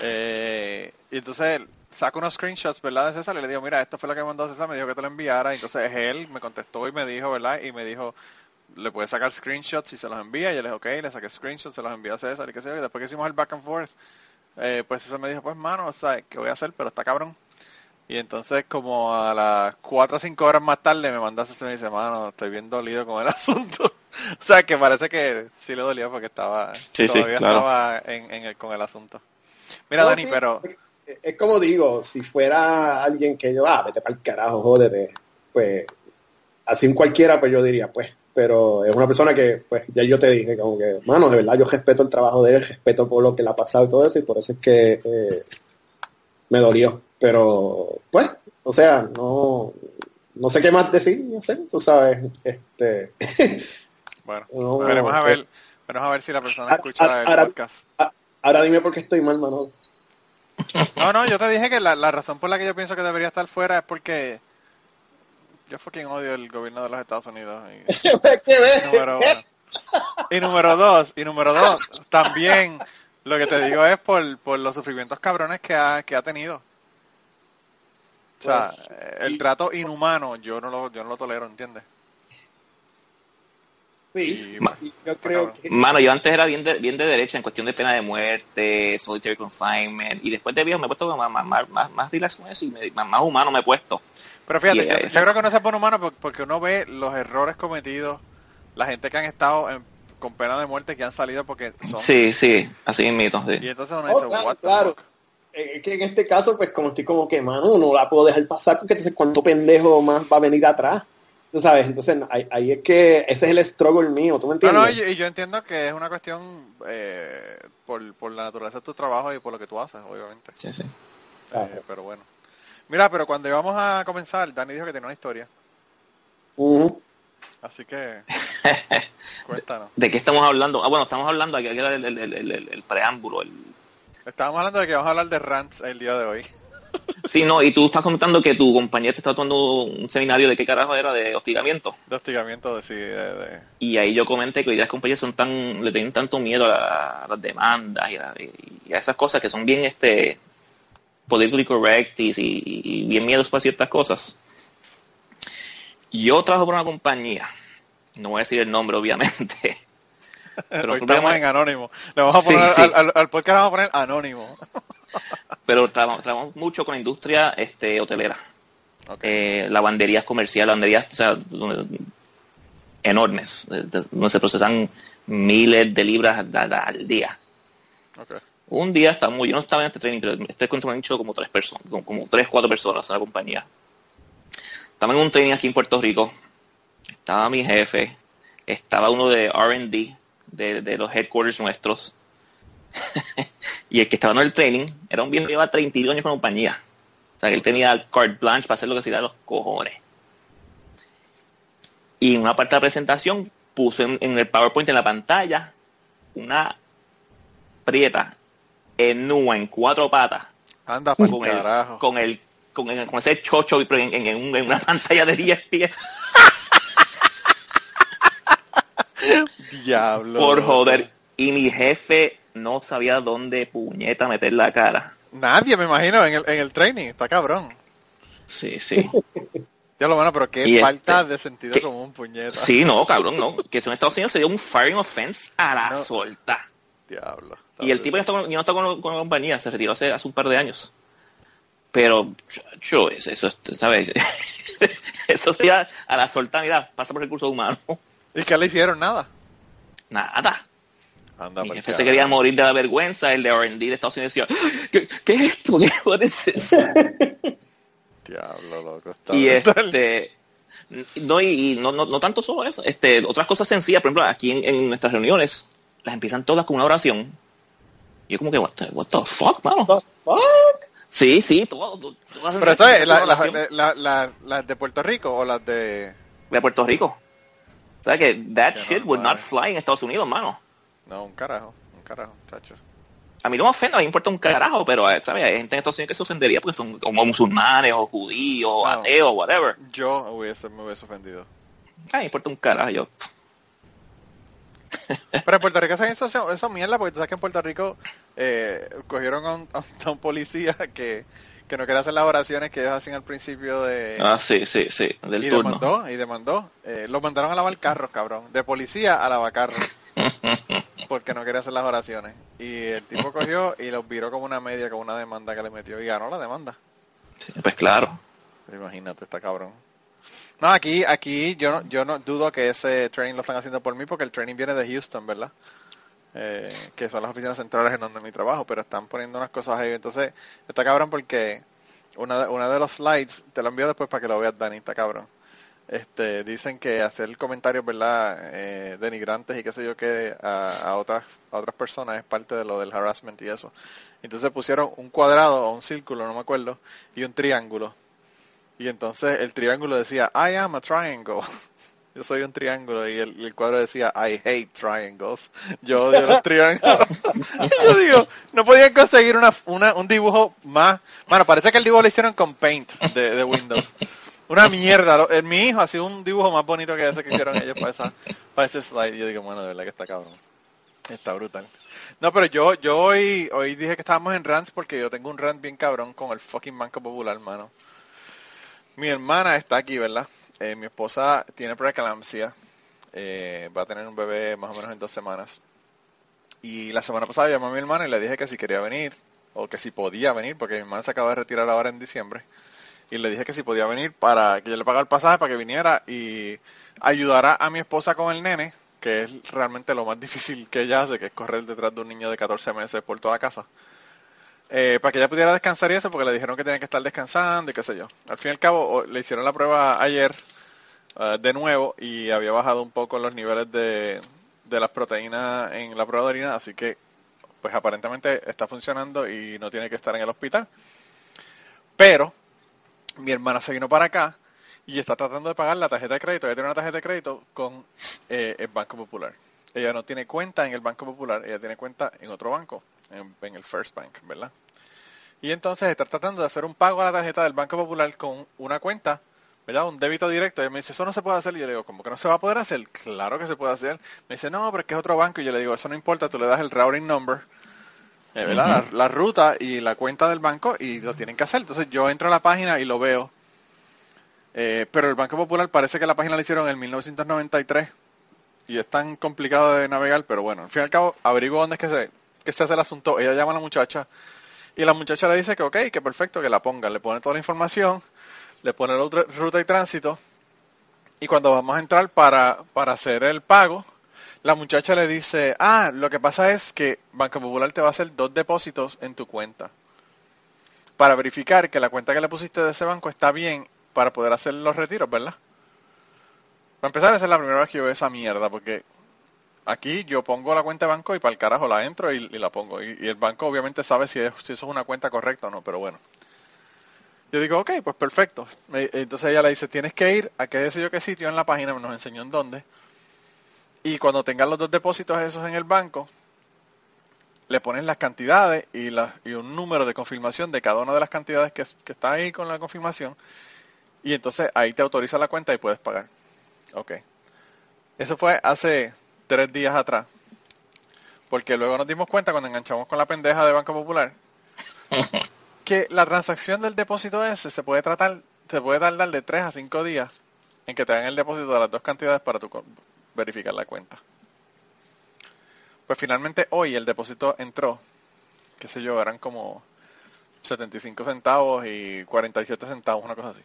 eh, y entonces saco unos screenshots, ¿verdad? De César y le digo, mira, esto fue lo que me mandó César, me dijo que te lo enviara, y entonces él me contestó y me dijo, ¿verdad? Y me dijo, le puedes sacar screenshots y se los envía, y yo le dije, ok, le saqué screenshots, se los envió a César, y qué sé yo, y después que hicimos el back and forth, eh, pues César me dijo, pues mano, o sea, ¿qué voy a hacer? Pero está cabrón. Y entonces como a las 4 o 5 horas más tarde me mandaste y me dice, mano, estoy bien dolido con el <laughs> asunto. o sea, que parece que sí le dolía porque estaba, Sí, sí, todavía claro. estaba en, en el- con el asunto. Mira, No, Dani, sí, pero Es como digo, si fuera alguien que yo, ah, vete para el carajo, jódete, pues así en cualquiera, pues yo diría, pues, pero es una persona que, pues, ya yo te dije, como que, mano, de verdad, yo respeto el trabajo de él, respeto por lo que le ha pasado y todo eso, y por eso es que eh, me dolió. Pero, pues, o sea, no, no sé qué más decir, no sé, tú sabes, este, <laughs> bueno, <laughs> No, veremos a ok. ver, veremos a ver si la persona escucha el ahora- podcast. ahora dime por qué estoy mal, mano. No, no, yo te dije que la, la razón por la que yo pienso que debería estar fuera es porque yo fucking odio el gobierno de los Estados Unidos. Y, <laughs> ¿Qué ves? número uno. Y número dos, y número dos, también lo que te digo es por, por los sufrimientos cabrones que ha, que ha tenido. O sea, Pues, eh, el trato inhumano yo no lo, yo no lo tolero, ¿entiendes? Sí, Ma- y yo creo que... Mano, yo antes era bien de, bien de derecha en cuestión de pena de muerte, solitary confinement, y después de viejo me he puesto más, más, más, más, más relax con eso y me- más, más humano me he puesto. Pero fíjate, Y, yo, yo creo que no se pone humano por- porque uno ve los errores cometidos, la gente que han estado en- con pena de muerte que han salido porque son... Sí, sí, así mismo. Y Sí. entonces uno Oh, dice, claro, what the claro. fuck? Eh, Es que en este caso, pues como estoy como que, mano, no la puedo dejar pasar porque entonces cuánto pendejo más va a venir atrás. Tú sabes, entonces ahí, ahí es que ese es el struggle mío, ¿tú me No, entiendes? no, y yo, y yo entiendo que es una cuestión eh, por, por la naturaleza de tu trabajo y por lo que tú haces, obviamente. Sí, sí. Claro. Eh, pero bueno. Mira, pero cuando íbamos a comenzar, Dani dijo que tenía una historia. Ujú. Así que, <laughs> cuéntanos. ¿De qué estamos hablando? Ah, bueno, estamos hablando, aquí era el, el, el, el- el preámbulo. Estábamos hablando de que vamos a hablar de rants el día de hoy. <laughs> Sí, no, y tú estás comentando que tu compañera te está tomando un seminario de qué carajo era de hostigamiento. De hostigamiento, de, sí, de, de- Y ahí yo comenté que hoy día las compañías son tan, le tienen tanto miedo a, la- a las demandas y a, y a esas cosas que son bien este politically correct y, y- y bien miedos para ciertas cosas. Yo trabajo por una compañía, no voy a decir el nombre obviamente, <laughs> pero hoy estamos en anónimo. Le vamos a Sí, poner sí. Al, al- al podcast le vamos a poner anónimo. <laughs> pero trabajamos, trabajamos mucho con la industria este, hotelera. Ok. eh, lavanderías comerciales, lavanderías o sea, enormes, de- de- donde se procesan miles de libras al día. Un día estábamos, yo no estaba en este training, pero este encuentro me han dicho como tres personas, como, tres, cuatro personas en la compañía. Estaba en un training aquí en Puerto Rico. Estaba mi jefe. Estaba uno de R&D, de, de los headquarters nuestros. <laughs> y el que estaba en el training era un viejo que lleva 32 años con la compañía. O sea, que él tenía carte blanche para hacer lo que se da los cojones. Y en una parte de la presentación puso en, en el PowerPoint en la pantalla una prieta en nua en cuatro patas Anda para con el, con el con, el- con ese chocho en, en- en un- en una <laughs> pantalla de 10 pies Diablo. por joder y mi jefe no sabía dónde puñeta meter la cara Nadie, me imagino, en el, en el training. Está cabrón. sí sí <laughs> Ya lo bueno, pero qué Y falta este- de sentido ¿qué? común, puñeta. sí no cabrón no que eso en Estados Unidos se dio un firing offense a la No. solta Diablo. Y el tipo ya, está con, ya no está con, con la compañía se retiró hace, hace un par de años pero yo eso, sabes <laughs> eso sería a la solta mira pasa por recursos humanos ¿Y qué le hicieron? Nada. nada Anda Mi jefe se quería morir de la vergüenza, el de R&D de Estados Unidos decía, ¿qué, qué es esto? ¿Qué what is this?" Diablo, loco. Está Y brutal. este, no, y, y no, no, no tanto solo eso, este, otras cosas sencillas, por ejemplo, aquí en, en nuestras reuniones, las empiezan todas con una oración. Yo como que, what the, what the fuck, mano? Fuck. Sí, sí, todo, todo- todas Pero eso es, la, la- la- la- la- las de Puerto Rico o las de... de Puerto Rico. O sea que that Qué shit would normal. not fly en Estados Unidos, mano. No, un carajo, un carajo, tacho. A mí no me ofende, a mí me importa un carajo, pero eh, ¿sabes? hay gente en Estados Unidos que se ofendería porque son como musulmanes o judíos o No. ateos, whatever. Yo hubiese, me hubiese ofendido. A mí me importa un carajo. Yo, Pero en Puerto Rico hacen eso, eso mierda, porque tú sabes que en Puerto Rico eh, cogieron a un, a un policía que, que no quería hacer las oraciones que ellos hacían al principio de... ah, sí, sí, sí, del y turno. demandó, y demandó. Eh, lo mandaron a lavar carros, cabrón. De policía a lavar carros. <laughs> porque no quería hacer las oraciones. Y el tipo cogió y los viró como una media con una demanda que le metió y ganó la demanda. Sí, pues claro. Imagínate, está cabrón. No, aquí, aquí yo no, yo no dudo que ese training lo están haciendo por mí porque el training viene de Houston, ¿verdad? Eh, que son las oficinas centrales en donde mi trabajo, pero están poniendo unas cosas ahí. Entonces, está cabrón porque una, de- una de los slides, te lo envío después para que lo veas, Dani, está cabrón. Este, dicen que hacer comentarios, ¿verdad? Eh, denigrantes y qué sé yo qué a, a otras a otras personas es parte de lo del harassment y eso. Entonces pusieron un cuadrado o un círculo, no me acuerdo, y un triángulo. Y entonces el triángulo decía, I am a triangle. <laughs> Yo soy un triángulo. Y el, cuadro decía, I hate triangles. Yo odio los triángulos. <laughs> yo digo, no podían conseguir una, una, un dibujo más. Bueno, parece que el dibujo lo hicieron con Paint de, de Windows. Una mierda. Eh, Mi hijo hacía un dibujo más bonito que ese que hicieron ellos para, esa, para ese slide. Yo digo, bueno, de verdad que está cabrón. Está brutal. No, pero yo, yo hoy, hoy dije que estábamos en rants porque yo tengo un rant bien cabrón con el fucking Banco Popular, mano. Mi hermana está aquí, ¿verdad? Eh, mi esposa tiene preeclampsia. Eh, va a tener un bebé más o menos en dos semanas. Y la semana pasada llamé a mi hermana y le dije que si quería venir, o que si podía venir, porque mi hermana se acaba de retirar ahora en diciembre. Y le dije que si podía venir para que yo le pagara el pasaje para que viniera y ayudara a mi esposa con el nene, que es realmente lo más <laughs> difícil que ella hace, que es correr detrás de un niño de 14 meses por toda la casa. Eh, para que ella pudiera descansar y eso, porque le dijeron que tenía que estar descansando y qué sé yo. Al fin y al cabo, le hicieron la prueba ayer eh, de nuevo y había bajado un poco los niveles de, de las proteínas en la prueba de orina, así que pues aparentemente está funcionando y no tiene que estar en el hospital. Pero mi hermana se vino para acá y está tratando de pagar la tarjeta de crédito. Ella tiene una tarjeta de crédito con eh, el Banco Popular. Ella no tiene cuenta en el Banco Popular, ella tiene cuenta en otro banco, en, en el First Bank, ¿verdad? Y entonces está tratando de hacer un pago a la tarjeta del Banco Popular con una cuenta, ¿verdad? Un débito directo. Y me dice, eso no se puede hacer. Y yo le digo, ¿cómo que no se va a poder hacer? Claro que se puede hacer. Me dice, no, pero es que es otro banco. Y yo le digo, eso no importa, tú le das el routing number, eh, ¿verdad? la, la ruta y la cuenta del banco y lo tienen que hacer. Entonces yo entro a la página y lo veo. Eh, pero el Banco Popular parece que la página la hicieron en 1993 y es tan complicado de navegar, pero bueno, al fin y al cabo averiguo dónde es que se, que se hace el asunto. Ella llama a la muchacha y la muchacha le dice que ok, que perfecto, que la ponga. Le pone toda la información, le pone la ruta y tránsito y cuando vamos a entrar para, para hacer el pago, La muchacha le dice, ah, lo que pasa es que Banco Popular te va a hacer dos depósitos en tu cuenta para verificar que la cuenta que le pusiste de ese banco está bien para poder hacer los retiros, ¿verdad? Para empezar, esa es la primera vez que yo veo esa mierda, porque aquí yo pongo la cuenta de banco y para el carajo la entro y, la pongo. Y, el banco obviamente sabe si, es, si eso es una cuenta correcta o no, pero bueno. Yo digo, ok, pues perfecto. Entonces ella le dice, tienes que ir a qué sé yo qué sitio en la página, nos enseñó en dónde. Y cuando tengas los dos depósitos esos en el banco, le pones las cantidades y, la, y un número de confirmación de cada una de las cantidades que, que está ahí con la confirmación. Y entonces ahí te autoriza la cuenta y puedes pagar. Ok. Eso fue hace tres días atrás. Porque luego nos dimos cuenta cuando enganchamos con la pendeja de Banco Popular <laughs> que la transacción del depósito ese se puede tratar, se puede tardar de tres a cinco días en que te hagan el depósito de las dos cantidades para tu verificar la cuenta. Pues finalmente hoy el depósito entró, qué sé yo, eran como 75 centavos y 47 centavos, una cosa así.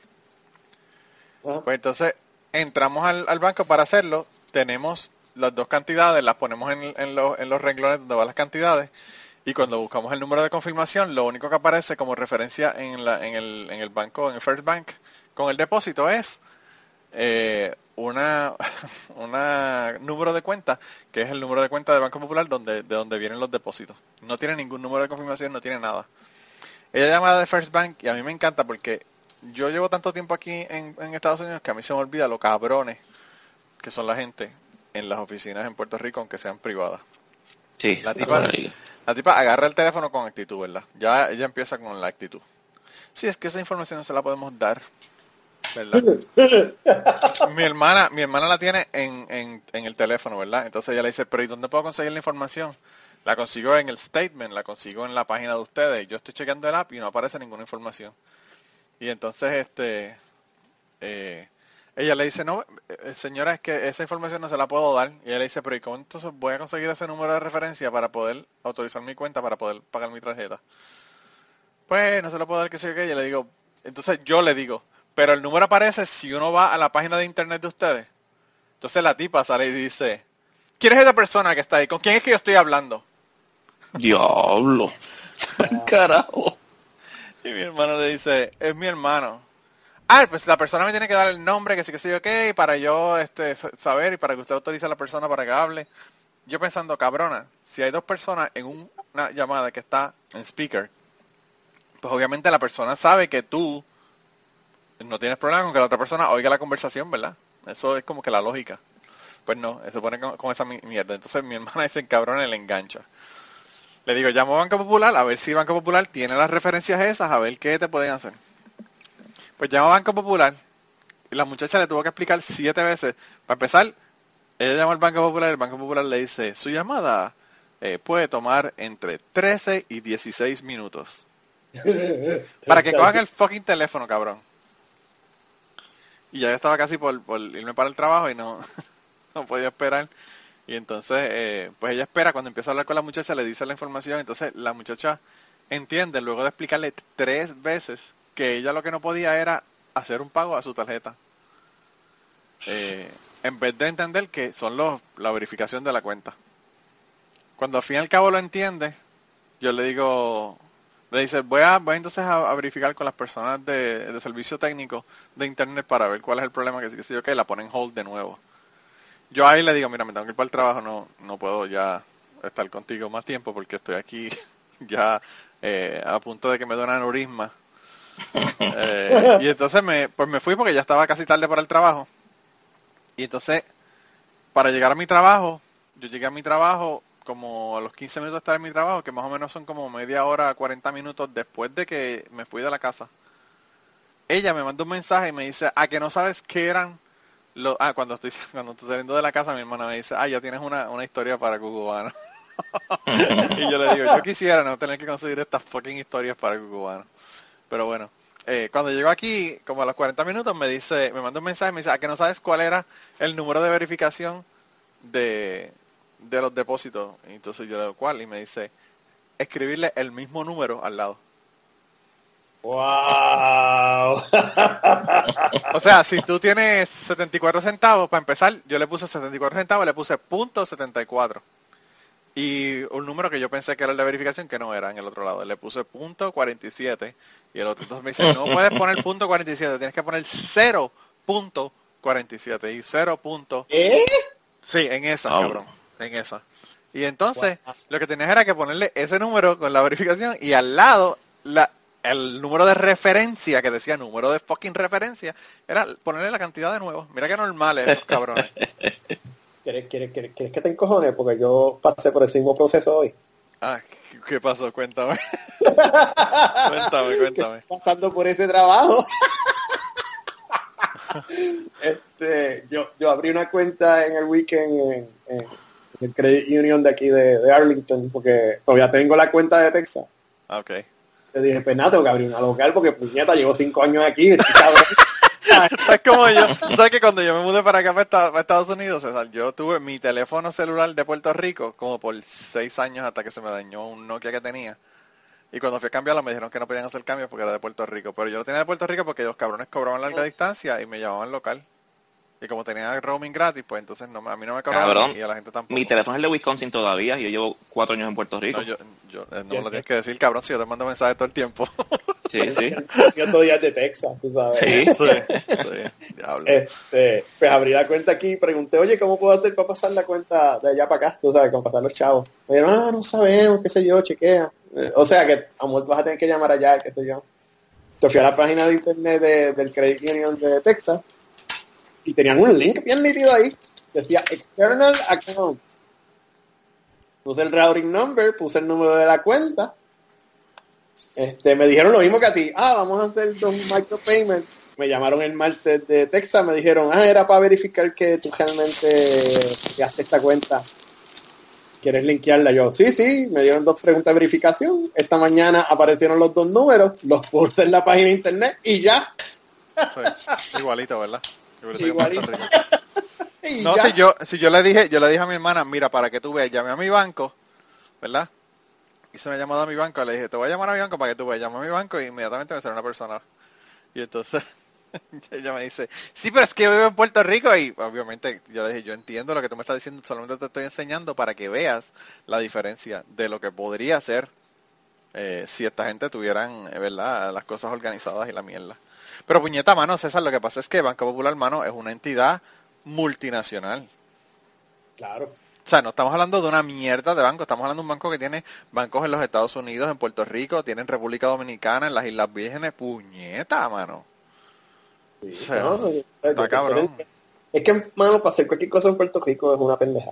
Pues entonces entramos al, al, banco para hacerlo, tenemos las dos cantidades, las ponemos en, en, los, en los renglones donde van las cantidades y cuando buscamos el número de confirmación, lo único que aparece como referencia en, la, en, el, en el banco, en el First Bank, con el depósito es eh, una, <laughs> una número de cuenta, que es el número de cuenta de Banco Popular donde, de donde vienen los depósitos. No tiene ningún número de confirmación, no tiene nada. Ella llama de First Bank y a mí me encanta porque yo llevo tanto tiempo aquí en, en Estados Unidos que a mí se me olvida lo cabrones que son la gente en las oficinas en Puerto Rico, aunque sean privadas. Sí, la tipa, la tipa agarra el teléfono con actitud, ¿verdad? Ya ella empieza con la actitud. Sí, es que esa información no se la podemos dar. ¿verdad? <laughs> mi hermana, mi hermana la tiene en, en, en, el teléfono, ¿verdad? Entonces ella le dice, pero ¿y dónde puedo conseguir la información? La consigo en el statement, la consigo en la página de ustedes. Yo estoy chequeando el app y no aparece ninguna información. Y entonces, este, eh, ella le dice, no, eh, señora, es que esa información no se la puedo dar. Y ella le dice, pero ¿y cómo entonces voy a conseguir ese número de referencia para poder autorizar mi cuenta, para poder pagar mi tarjeta? Pues no se lo puedo dar que sea que ella le digo, entonces yo le digo, pero el número aparece si uno va a la página de internet de ustedes. Entonces la tipa sale y dice, ¿quién es esa persona que está ahí? ¿Con quién es que yo estoy hablando? Diablo. <laughs> Carajo. Y mi hermano le dice, es mi hermano. Ah, pues la persona me tiene que dar el nombre, que sí que sí, ok, para yo este, saber y para que usted autorice a la persona para que hable. Yo pensando, cabrona, si hay dos personas en una llamada que está en speaker, pues obviamente la persona sabe que tú no tienes problema con que la otra persona oiga la conversación, ¿verdad? Eso es como que la lógica. Pues no, se pone con, esa mierda. Entonces mi <laughs> hermana dice cabrón le engancha. Le digo, llamo a Banco Popular a ver si Banco Popular tiene las referencias esas, a ver qué te pueden hacer. Pues llamo a Banco Popular y la muchacha le tuvo que explicar siete veces. Para empezar, ella llama al Banco Popular y el Banco Popular le dice, su llamada eh, puede tomar entre 13 y 16 minutos. <laughs> Para que cojan el fucking teléfono, cabrón. Y ya yo estaba casi por, por irme para el trabajo y no, <laughs> no podía esperar. Y entonces, eh, pues ella espera, cuando empieza a hablar con la muchacha, le dice la información. Entonces la muchacha entiende, luego de explicarle tres veces, que ella lo que no podía era hacer un pago a su tarjeta. Eh, en vez de entender que son los, la verificación de la cuenta. Cuando al fin y al cabo lo entiende, yo le digo, le dice, voy a, voy entonces a, verificar con las personas de, de, servicio técnico de internet para ver cuál es el problema, que, que sé yo que la ponen hold de nuevo. Yo ahí le digo, mira, me tengo que ir para el trabajo, no, no puedo ya estar contigo más tiempo porque estoy aquí <laughs> ya eh, a punto de que me dé un. Eh, y entonces me, pues me fui porque ya estaba casi tarde para el trabajo. Y entonces, para llegar a mi trabajo, yo llegué a mi trabajo como a los 15 minutos de estar en mi trabajo, que más o menos son como media hora, 40 minutos después de que me fui de la casa. Ella me mandó un mensaje y me dice, ah, que no sabes qué eran los... Ah, cuando estoy, <laughs> cuando estoy saliendo de la casa, mi hermana me dice, ah, ya tienes una, una historia para Cucubano. <laughs> y yo le digo, yo quisiera no tener que conseguir estas fucking historias para Cucubano. Pero bueno, eh, cuando llego aquí, como a los 40 minutos, me dice, me manda un mensaje, me dice, ah, que no sabes cuál era el número de verificación de, de los depósitos. Y entonces yo le digo, ¿cuál? Y me dice, escribirle el mismo número al lado. ¡Wow! <laughs> O sea, si tú tienes 74 centavos, para empezar, yo le puse 74 centavos, le puse punto 74. Y un número que yo pensé que era el de verificación, que no era en el otro lado. Le puse punto 47 y el otro entonces me dice, no puedes poner punto 47, tienes que poner 0.47 y 0. punto- ¿Eh? Sí, en esa, cabrón, en esa. Y entonces, lo que tenías era que ponerle ese número con la verificación y al lado la, el número de referencia que decía número de fucking referencia era ponerle la cantidad de nuevos. Mira qué normales esos cabrones. <laughs> ¿Quieres, quieres, quieres, quieres que te encojones? Porque yo pasé por ese mismo proceso hoy. Ah, ¿qué- ¿qué pasó? Cuéntame. <laughs> cuéntame, cuéntame. pasando por ese trabajo. <laughs> este, yo, yo abrí una cuenta en el weekend en, en el Credit Union de aquí de, de Arlington, porque todavía tengo la cuenta de Texas. Ah, Ok. Le dije, pues nada, tengo que abrir una local porque puñeta, llevo cinco años aquí, este <laughs> <laughs> Es como yo, ¿sabes que cuando yo me mudé para acá, para Esta- para Estados Unidos, César, yo tuve mi teléfono celular de Puerto Rico como por seis años hasta que se me dañó un Nokia que tenía. Y cuando fui a cambiarlo me dijeron que no podían hacer cambios porque era de Puerto Rico. Pero yo lo tenía de Puerto Rico porque los cabrones cobraban larga distancia y me llamaban local. Y como tenía roaming gratis, pues entonces no, me- a mí no me cobraban Cabrón, y a la gente tampoco. Mi teléfono es el de Wisconsin todavía y yo llevo cuatro años en Puerto Rico. No, yo, yo- eh, no me lo tienes que decir, cabrón, si yo te mando mensajes todo el tiempo. <laughs> Sí, sí. Yo todavía de Texas, tú sabes. Sí. sí, sí, diablo. Este, pues abrí la cuenta aquí y pregunté, oye, ¿cómo puedo hacer para pasar la cuenta de allá para acá? Tú sabes, con pasar los chavos. Me dijeron, ah, no sabemos, qué sé yo, chequea. O sea que, amor, vas a tener que llamar allá, qué sé yo. Yo fui a la página de internet de- del Credit Union de Texas y tenían un link bien nítido ahí. Decía External Account. Puse el routing number, puse el número de la cuenta. Este, me dijeron lo mismo que a ti. Ah, vamos a hacer dos micropayments. Me llamaron el martes de Texas, me dijeron, ah, era para verificar que tú realmente creaste esta cuenta. ¿Quieres linkearla? Yo, sí, sí, me dieron dos preguntas de verificación. Esta mañana aparecieron los dos números, los puse en la página de internet y ya. Igualito, ¿verdad? Igualito <laughs> No, ya. si yo, si yo le dije, yo le dije a mi hermana, mira, para que tú veas, llamé a mi banco, ¿verdad? Hice una llamada a mi banco, le dije, te voy a llamar a mi banco para que tú veas, llamé a mi banco y inmediatamente me salió una persona. Y entonces <laughs> ella me dice, sí, pero es que yo vivo en Puerto Rico y obviamente yo le dije, yo entiendo lo que tú me estás diciendo, solamente te estoy enseñando para que veas la diferencia de lo que podría ser eh, si esta gente tuvieran, eh, ¿verdad?, las cosas organizadas y la mierda. Pero puñeta, mano, César, lo que pasa es que Banco Popular, mano, es una entidad multinacional. Claro. O sea, no estamos hablando de una mierda de banco, estamos hablando de un banco que tiene bancos en los Estados Unidos, en Puerto Rico, tiene en República Dominicana, en las Islas Vírgenes, puñeta, mano. Sí, O sea, no, no, está no, cabrón. Es que, mano, para hacer cualquier cosa en Puerto Rico es una pendeja.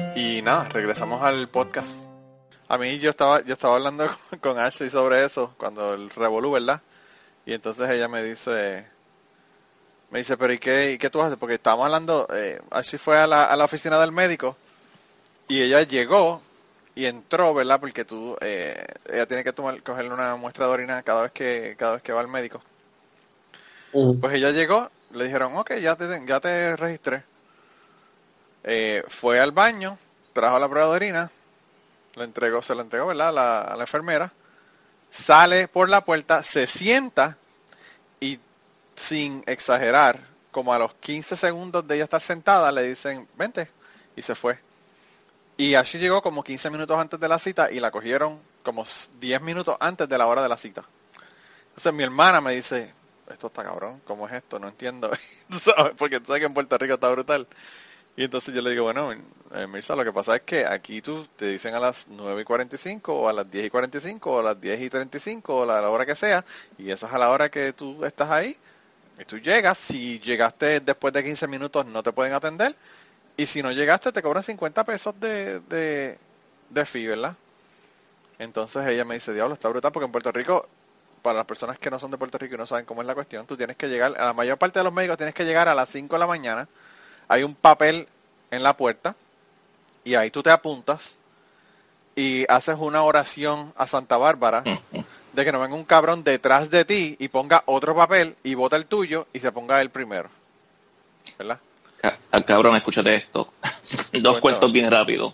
y nada, regresamos al podcast. A mí yo estaba yo estaba hablando <laughs> con, con Ashley sobre eso cuando el revolú, ¿verdad? Y entonces ella me dice me dice, pero ¿y qué, y qué tú haces? Porque estábamos hablando, eh, Ashley fue a la, a la oficina del médico y ella llegó y entró, ¿verdad? Porque tú, eh, ella tiene que tomar, cogerle una muestra de orina cada vez que, cada vez que va al médico. Pues ella llegó, le dijeron, ok, ya te, ya te registré. Eh, fue al baño, trajo la prueba de orina, le entregó, se la entregó, ¿verdad? La, a la enfermera. Sale por la puerta, se sienta y sin exagerar, como a los 15 segundos de ella estar sentada, le dicen, vente, y se fue. Y Ashley llegó como 15 minutos antes de la cita y la cogieron como 10 minutos antes de la hora de la cita. Entonces mi hermana me dice, esto está cabrón, ¿cómo es esto? No entiendo. <laughs> ¿Tú sabes? Porque tú sabes que en Puerto Rico está brutal. Y entonces yo le digo, bueno, eh, Mirza, lo que pasa es que aquí tú te dicen a las 9 y 45 o a las 10 y 45 o a las 10 y 35 o a la hora que sea y esa es a la hora que tú estás ahí y tú llegas, si llegaste después de 15 minutos no te pueden atender y si no llegaste te cobran 50 pesos de, de, de fee, ¿verdad? Entonces ella me dice, diablo, está brutal porque en Puerto Rico, para las personas que no son de Puerto Rico y no saben cómo es la cuestión, tú tienes que llegar, a la mayor parte de los médicos tienes que llegar a las 5 de la mañana, hay un papel en la puerta y ahí tú te apuntas y haces una oración a Santa Bárbara de que no venga un cabrón detrás de ti y ponga otro papel y bota el tuyo y se ponga el primero. ¿Verdad? Ah, Cabrón, escúchate esto. <laughs> Dos cuentos bien rápido.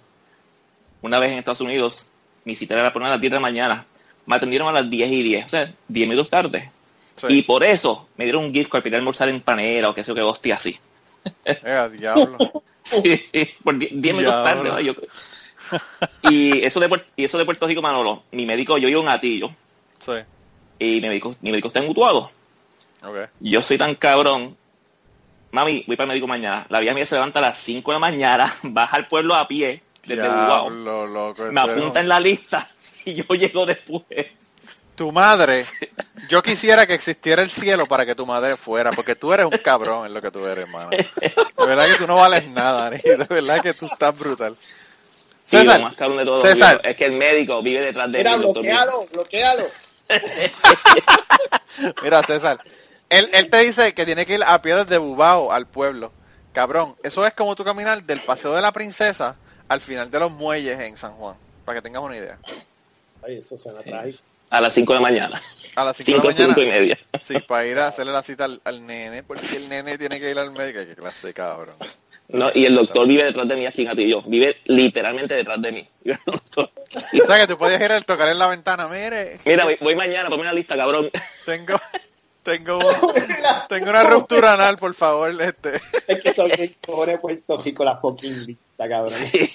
Una vez en Estados Unidos, mi cita era por a las 10 de la mañana. Me atendieron a las 10 y 10, o sea, 10 minutos tarde. Sí. Y por eso me dieron un gift card para ir a almorzar en panera o qué sé yo, qué hostia así. Eh, <laughs> diablo. <laughs> Sí, por 10 10 minutos tarde. y, eso de, y eso de Puerto Rico, Manolo, mi médico, yo iba un gatillo Sí. y mi médico, mi médico está mutuado. Ok. Yo soy tan cabrón. Mami, voy para el médico mañana. La vieja mía se levanta a las 5 de la mañana, <laughs> baja al pueblo a pie, desde loco. me eres apunta un- en la lista y yo llego después. Tu madre, yo quisiera que existiera el cielo para que tu madre fuera, porque tú eres un cabrón en lo que tú eres, hermano. De verdad que tú no vales nada, ni de verdad que tú estás brutal. Sí, César, lo más cabrón de todo César. es que el médico vive detrás de Mira, doctor bloquealo, bloquealo. <laughs> Mira, César, él, él te dice que tiene que ir a pie desde Bubao al pueblo. Cabrón, eso es como tú caminar del Paseo de la Princesa al final de los muelles en San Juan, para que tengas una idea. Ay, eso suena trágico. A las 5 de la mañana. A las 5 de 5, la 5 y mañana. media. Sí, para ir a hacerle la cita al, al nene, porque el nene tiene que ir al médico. Qué clase de cabrón. No, y el doctor vive detrás de mí aquí en Atillo. Vive literalmente detrás de mí. Vive <laughs> el doctor. O sea que tú podías ir a tocar en la ventana, mire, Mira, voy, voy mañana, ponme una lista, cabrón. tengo, <laughs> tengo, <laughs> tengo una ruptura anal, por favor, este. Es que son cojones Puerto Rico la fucking lista, cabrón. Sí.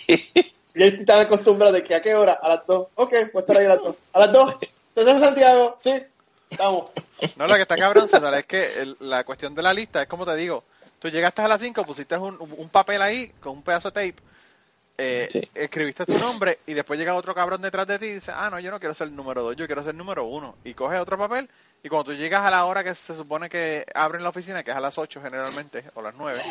Y él estaba acostumbrado de que a qué hora, a las 2. Ok, voy a estar ahí a las 2. A las 2. ¿Estás en Santiago? Sí. Estamos. No, lo que está cabrón, César, es que el- la cuestión de la lista es como te digo, tú llegaste a las 5, pusiste un, un papel ahí con un pedazo de tape, eh, Sí. escribiste tu nombre y después llega otro cabrón detrás de ti y dice, ah, no, yo no quiero ser el número 2, yo quiero ser el número 1. Y coges otro papel y cuando tú llegas a la hora que se supone que abren la oficina, que es a las 8 generalmente, o las 9,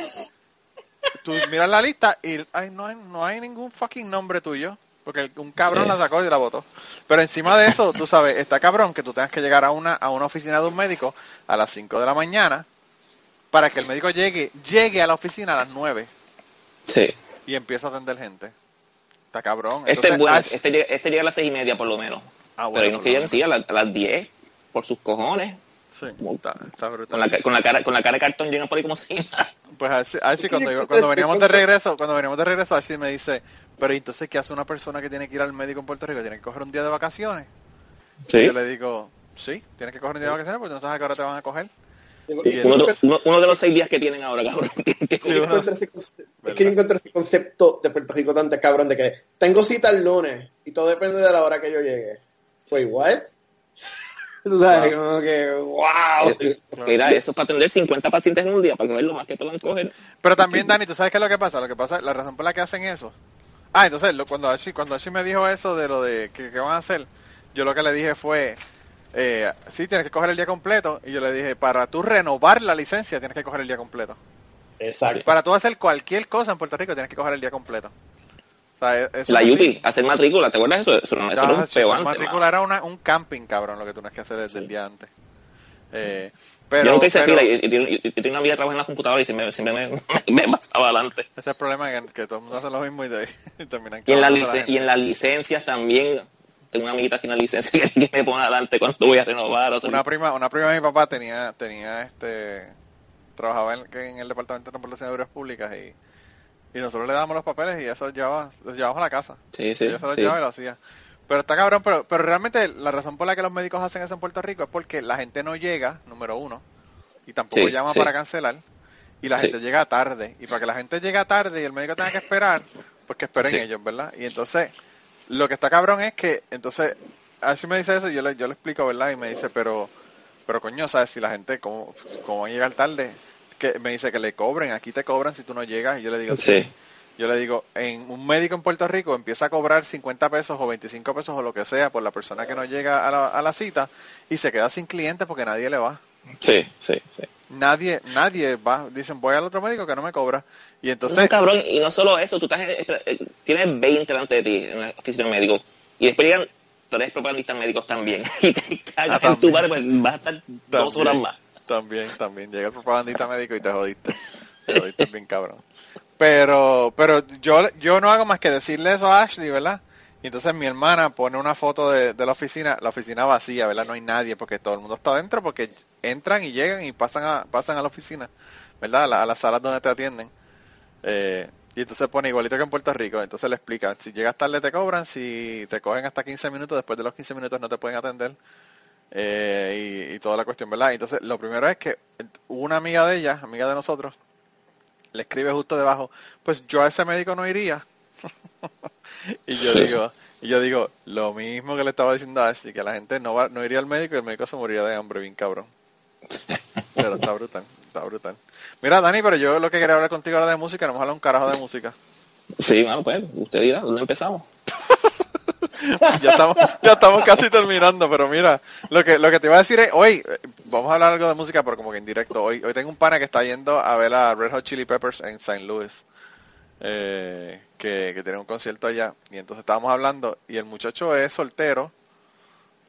tú miras la lista y ay, no, hay, no hay ningún fucking nombre tuyo. Porque un cabrón Sí. la sacó y la votó. Pero encima de eso, tú sabes, está cabrón que tú tengas que llegar a una, a una oficina de un médico a las 5 de la mañana para que el médico llegue, llegue a la oficina a las 9 Sí. y empiece a atender gente. Está cabrón. Este es bueno. Ash- Este, llega- este llega a las 6 y media por lo menos. Ah, bueno, Pero hay unos que llegan sí, a, la- a las 10 por sus cojones. sí, está, está brutal. Con la, ca- con la cara con la cara de cartón llena por ahí como si nada. Pues Archie, cuando, <laughs> cuando veníamos de regreso, cuando veníamos de regreso, Archie me dice, pero entonces ¿qué hace una persona que tiene que ir al médico en Puerto Rico? ¿Tiene que coger un día de vacaciones? Y yo le digo, sí, tienes que coger un día de vacaciones porque no sabes a qué hora te van a coger. Y Uno, de- uno- uno de los seis días que tienen ahora, cabrón. <laughs> Sí, uno- es que yo encuentro ese concepto de Puerto Rico tan cabrón de que tengo cita el lunes y todo depende de la hora que yo llegue. Pues igual. <laughs> Tú sabes, como que, wow. Eh, Mira, eso es para atender 50 pacientes en un día, para coger lo más que puedan coger. Pero también, Dani, ¿tú sabes qué es lo que pasa? Lo que pasa, la razón por la que hacen eso. Ah, entonces, lo- cuando cuando me dijo eso de lo de que, que van a hacer, yo lo que le dije fue, eh, sí, tienes que coger el día completo. Y yo le dije, para tú renovar la licencia, tienes que coger el día completo. Exacto. Para tú hacer cualquier cosa en Puerto Rico, tienes que coger el día completo. O sea, e- eso La. UTI, hacer matrícula, ¿te acuerdas eso? Eso, no- eso era Ah, un antes, matrícula era una- un camping, cabrón, lo que tú tienes que hacer desde el día antes. Eh, pero, Yo nunca hice pero- fila y, y, y- y- y tenía una vida de trabajo en la computadora y siempre, siempre me, <laughs> me, pasaba adelante. Ese es el problema, que, que todo el mundo hace lo mismo y, y terminan Y en, la la y en las licencias también, tengo una amiguita aquí en la licencia que, <laughs> que me pone adelante cuando voy a renovar. O sea, Una prima, una prima de mi papá tenía, tenía este, trabajaba en, en el departamento de transportación de obras públicas y, y nosotros le dábamos los papeles y eso los llevaba, los llevábamos a la casa. sí, sí, se los sí. llevaba y lo hacía. Pero está cabrón, pero, pero realmente la razón por la que los médicos hacen eso en Puerto Rico es porque la gente no llega, número uno, y tampoco Sí, llama sí. para cancelar, y la Sí. gente llega tarde. Y para que la gente llegue tarde y el médico tenga que esperar, pues que esperen ellos, ¿verdad? Y entonces, lo que está cabrón es que, entonces, así me dice eso, y yo le, yo le explico, ¿verdad? Y me dice, pero, pero coño, ¿sabes? Si la gente, ¿cómo, cómo va a llegar tarde? que me dice que le cobren, aquí te cobran si tú no llegas, y yo le digo, Sí. Yo le digo, en un médico en Puerto Rico empieza a cobrar 50 pesos o 25 pesos o lo que sea por la persona que no llega a la, a la cita y se queda sin cliente porque nadie le va. Sí, sí, sí. Nadie, nadie va. Dicen, voy al otro médico que no me cobra. Y entonces, cabrón, y no solo eso, tú estás, tienes 20 delante de ti en la oficina de médico y después llegan tres propagandistas médicos también <laughs> y te cagas Ah, en tu bar, pues vas a estar dos horas más. también, también, llega el propagandista médico y te jodiste. Te jodiste bien cabrón. Pero, pero yo, yo no hago más que decirle eso a Ashley, ¿verdad? Y entonces mi hermana pone una foto de, de la oficina, la oficina vacía, ¿verdad? No hay nadie porque todo el mundo está adentro porque entran y llegan y pasan a, pasan a la oficina, ¿verdad? A, la- a las salas donde te atienden. Eh, y entonces pone igualito que en Puerto Rico. Entonces le explica, si llegas tarde te cobran, si te cogen hasta 15 minutos, después de los 15 minutos no te pueden atender. Eh, y, y toda la cuestión, ¿verdad? Entonces lo primero es que una amiga de ella, amiga de nosotros, le escribe justo debajo, pues yo a ese médico no iría. <laughs> y yo digo, y yo digo, lo mismo que le estaba diciendo a Ashley, que la gente no va, no iría al médico y el médico se moriría de hambre, bien cabrón. <laughs> Pero está brutal, está brutal. Mira, Dani, pero yo lo que quería hablar contigo ahora de música, no hemos hablado un carajo de música. Sí, bueno, pues, usted dirá, ¿dónde empezamos? Ya estamos, ya estamos casi terminando, pero mira, lo que, lo que te iba a decir es, hoy, vamos a hablar algo de música, pero como que en directo, hoy, hoy tengo un pana que está yendo a ver a Red Hot Chili Peppers en St. Louis, eh, que, que tiene un concierto allá, y entonces estábamos hablando, y el muchacho es soltero,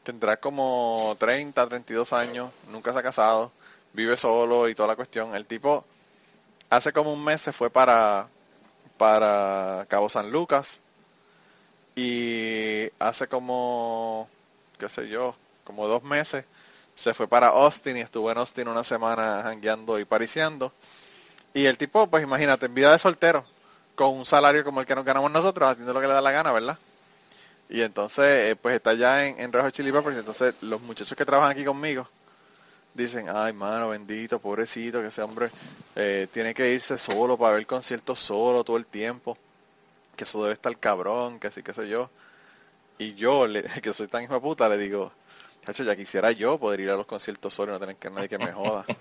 tendrá como 30, 32 años, nunca se ha casado, vive solo y toda la cuestión, el tipo hace como un mes se fue para, para Cabo San Lucas, y hace como, qué sé yo, como dos meses, se fue para Austin y estuvo en Austin una semana jangueando y pariciando. Y el tipo, pues imagínate, en vida de soltero, con un salario como el que nos ganamos nosotros, haciendo lo que le da la gana, ¿verdad? Y entonces, eh, pues está ya en, en Red Hot Chili Peppers, y entonces los muchachos que trabajan aquí conmigo dicen, ay, mano, bendito, pobrecito, que ese hombre eh, tiene que irse solo para ver conciertos solo todo el tiempo que eso debe estar cabrón, que así, qué sé yo. Y yo, le, <laughs> que soy tan hijo de puta, le digo, chacho, ya quisiera yo poder ir a los conciertos solo y no tener que nadie que me joda. <laughs>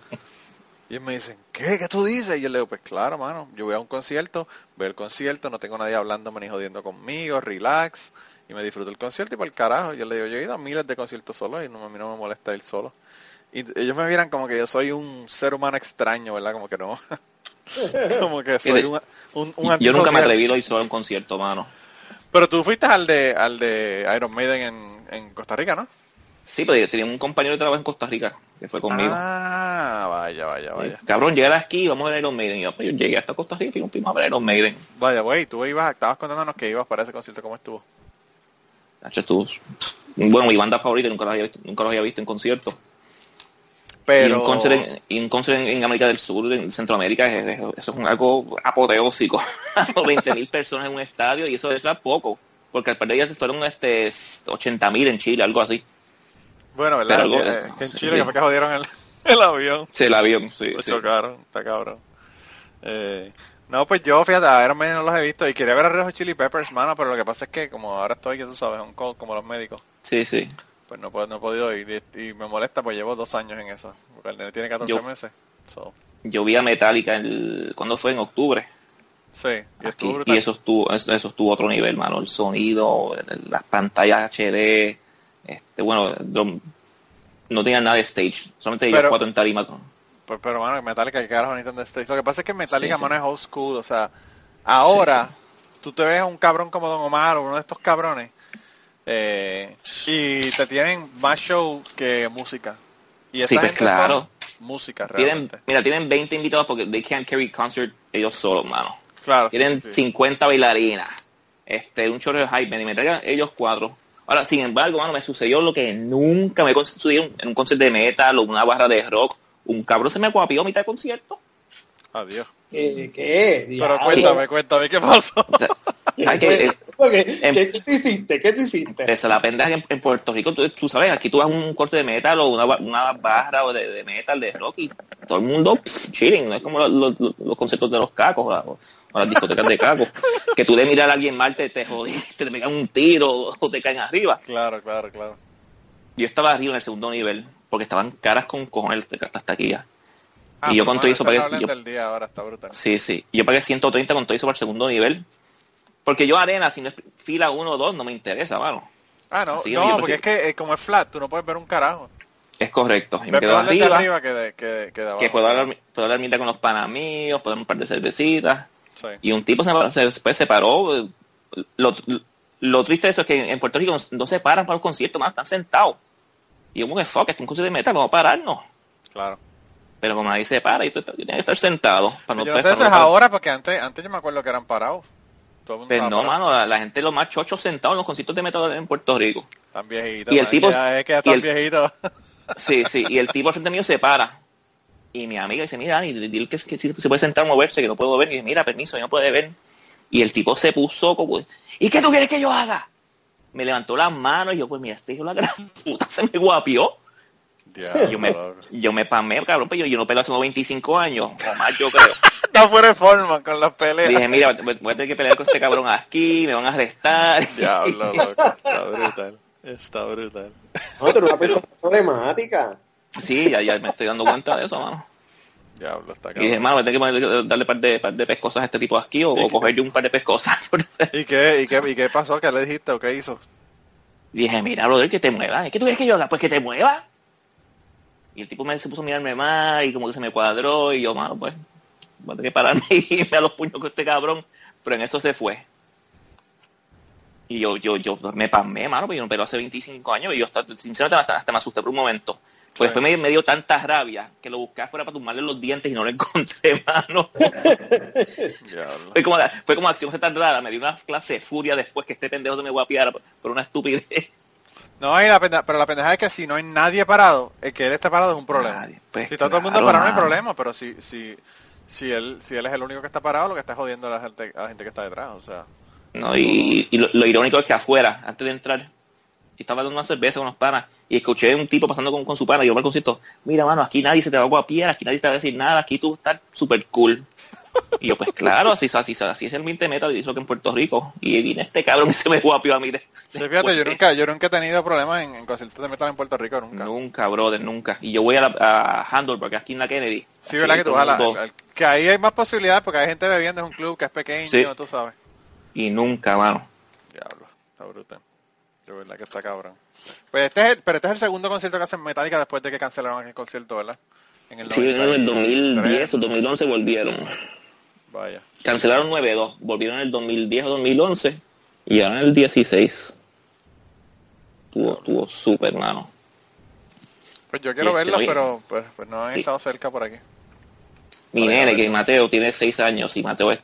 Y me dicen, ¿qué? ¿Qué tú dices? Y yo le digo, pues claro, mano, yo voy a un concierto, veo el concierto, no tengo nadie hablándome ni jodiendo conmigo, relax, y me disfruto el concierto y por el carajo. Yo le digo, yo he ido a miles de conciertos solo y no, a mí no me molesta ir solo. Y ellos me miran como que yo soy un ser humano extraño, ¿verdad? Como que no. <laughs> <laughs> como que soy un, un, un Yo nunca me atreví a ir solo a un concierto, mano. Pero tú fuiste al de al de Iron Maiden en, en Costa Rica, ¿no? Sí, pero yo tenía un compañero de trabajo en Costa Rica que fue conmigo. Ah, vaya, vaya, vaya. Cabrón, llega aquí, vamos a ver Iron Maiden. Y yo, pues, yo llegué hasta Costa Rica y fuimos a ver Iron Maiden. Vaya, güey, tú ibas, estabas contándonos que ibas para ese concierto, ¿cómo estuvo? Estuvo- Bueno, mi banda favorita nunca los había visto, nunca los había visto en concierto. Pero... Y un concert en, y un concert en, en América del Sur, en Centroamérica, es- es- eso es un- algo apoteósico. <laughs> 20.000 personas en un estadio y eso, eso es poco. Porque al par de días fueron este, 80.000 en Chile, algo así. Bueno, ¿verdad? Algo- Eh, que en Chile sí. que fue que jodieron el, <laughs> el avión. Sí, el avión, sí. Lo sí. chocaron, está cabrón. Eh, no, pues yo, fíjate, a Iron no los he visto y quería ver a Red Hot Chili Peppers, mano, pero lo que pasa es que como ahora estoy, que tú sabes, un co- como los médicos, Sí, sí. Pues no, puedo- no he podido ir y, y me molesta, pues llevo dos años en eso, porque el nene tiene 14 Yo- meses. So, Yo vi a Metallica, el, ¿cuándo fue? En octubre. sí, y Aquí, y eso estuvo, eso, eso estuvo otro nivel, mano. El sonido, las pantallas HD, este, bueno, no, tenían nada de stage, solamente Pero- cuatro en tarima. Pues, pero mano, Metallica, que carajo necesitan de Stage? Lo que pasa es que Metallica, Sí, sí. mano, es old school, o sea, ahora tú te ves a un cabrón como Don Omar o uno de estos cabrones eh, y te tienen más show que música. Y Sí, esta pues gente claro. música Tienen, realmente. mira, tienen 20 invitados porque they can't carry concert ellos solos, mano. Claro, sí, Tienen sí, sí. 50 bailarinas, este, un chorro de hype, y me traigan ellos cuatro. Ahora, sin embargo, mano, me sucedió lo que nunca me sucedió en un concierto de metal o una barra de rock. Un cabrón se me guapió a mitad de concierto. Adiós. ¿Qué? ¿Qué? Pero cuéntame, cuéntame, ¿qué pasó? O sea, que, <laughs> eh, ¿Qué, Em- qué, qué te hiciste? ¿Qué te hiciste? esa la pendeja en, en Puerto Rico, tú, tú sabes, aquí tú vas a un corte de metal o una, una barra o de, de metal, de rock y todo el mundo pff, chilling, no es como los, los, los conciertos de los cacos o, o las discotecas de cacos, <laughs> que tú de mirar a alguien mal te, te jodiste, te pegan un tiro o te caen arriba. claro, claro, claro. Yo estaba arriba en el segundo nivel porque estaban caras con cojones las taquillas. Ah, y yo pero con todo eso pagué, yo- día ahora está brutal. sí, sí, yo pagué 130 con todo eso para el segundo nivel. Porque yo arena, si no es fila 1 o 2, no me interesa, mano. Ah, no, Así, no, porque es que eh, como es flat, tú no puedes ver un carajo. Es correcto. Y me quedo desde arriba, que de, que, de- que de abajo. que puedo hablar, puedo hablar mitad con los panas míos, puedo dar un par de cervecitas. Sí. Y un tipo se, se, después se paró. Lo, lo triste de eso es que en Puerto Rico no, se paran para los conciertos, más están sentados. Y yo como que fuck, es un concierto de metal, vamos a pararnos. Claro. Pero como nadie se para, y tú tenía que estar sentado. Para no, yo no sé para eso no- es ahora, porque antes, antes yo me acuerdo que eran parados. Pues no, mano, la, la gente los más chochos sentados en los conciertos de metal en Puerto Rico. Están viejitos. Y el tipo- ya es que ya y están el- viejitos. <laughs> Sí, sí, y el tipo al frente mío se para. Y mi amiga dice, mira, Dani, dile que, que si se puede sentar moverse, que no puedo ver. Y dice, mira, permiso, yo no puede ver. Y el tipo se puso como, ¿y qué tú quieres que yo haga? Me levantó las manos y yo, pues mira, este hijo la gran puta se me guapió. Diablo, Yo me, yo me pamé, cabrón, pero yo, yo no peleo hace como 25 años, o más yo <laughs> creo. Está fuera de forma con las peleas. Dije, mira, voy a tener que pelear con este cabrón aquí, me van a arrestar. <laughs> Diablo, loco. <laughs> Está brutal. Está brutal. No, eres una problemática. Sí, ya, ya me estoy dando cuenta de eso, mano. Diablo, está Y dije, cabrón. mano, voy a tener que poner- darle par de, par de pescosas a este tipo aquí o, o coger yo un par de pescosas. ¿Y qué, y, qué, ¿Y qué pasó? ¿Qué le dijiste o qué hizo? dije, mira, brother, que te muevas. ¿Qué tú quieres que yo haga? Pues que te muevas. Y el tipo me se puso a mirarme mal y como que se me cuadró y yo, mano, pues, voy a tener que pararme <laughs> y irme a los puños con este cabrón. Pero en eso se fue. Y yo, yo, yo me pasmé, mano, porque yo no pero hace 25 años y yo, hasta- sinceramente, hasta, hasta me asusté por un momento. Pues Sí. después me, me dio tanta rabia que lo busqué afuera para tumbarle los dientes y no lo <laughs> encontré, mano. Fue como, fue como acción tan rara, me dio una clase de furia después que este pendejo se me guapiara por, por una estupidez. No, y la pende- pero la pendeja es que si no hay nadie parado, el que él esté parado es un problema. Nadie, pues, si está todo el mundo parado no hay problema, pero si, si, si, él, si él es el único que está parado, lo que está jodiendo a la gente, a la gente que está detrás. O sea, ¿no? Y, y lo, lo irónico es que afuera, antes de entrar, estaba dando una cerveza con unos panas y escuché a un tipo pasando con, con su pana y yo al concierto, mira mano, aquí nadie se te va a guapiar, aquí nadie te va a decir nada, aquí tú estás súper cool. Y yo, pues claro, así, así, así es el 20 metal y eso que en Puerto Rico. Y viene este cabrón que se me guapió a mí. de- sí, fíjate, yo nunca, yo nunca he tenido problemas en, en conciertos de metal en Puerto Rico, nunca. Nunca, brother, nunca. Y yo voy a, la, a Handleburg, aquí en la Kennedy. Sí, ¿verdad que tú vas a la- que ahí hay más posibilidades porque hay gente bebiendo, es un club que es pequeño, Sí. tú sabes. Y nunca, mano. Diablo, está brutal. De verdad que está cabrón. Pues este es el, pero este es el segundo concierto que hacen Metallica después de que cancelaron el concierto, ¿verdad? En el Sí, en el 93. 2010 o 2011 volvieron. Vaya. Cancelaron 9-2, volvieron en el 2010 o 2011 y ahora en el 16. Estuvo, estuvo súper, mano. Pues yo quiero oye, pero pues, pues no han sí. estado cerca por aquí. Mi nene, que Mateo tiene 6 años y Mateo es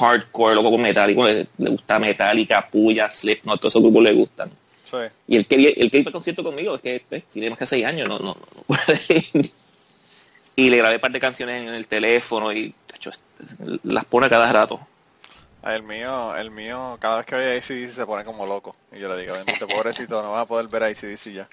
hardcore, loco con Metallica, le, le gusta Metallica, Puya, Slipknot, todos esos grupos le gustan. Sí. Y el que, el que iba al concierto conmigo es que pues, tiene más que 6 años, no, no, no puede <laughs> ir. Y le grabé un par de canciones en el teléfono y tacho, las pone cada rato. El mío, el mío, cada vez que ve a ACDC se pone como loco. Y yo le digo, bendito pobrecito, no vas a poder ver a ACDC ya.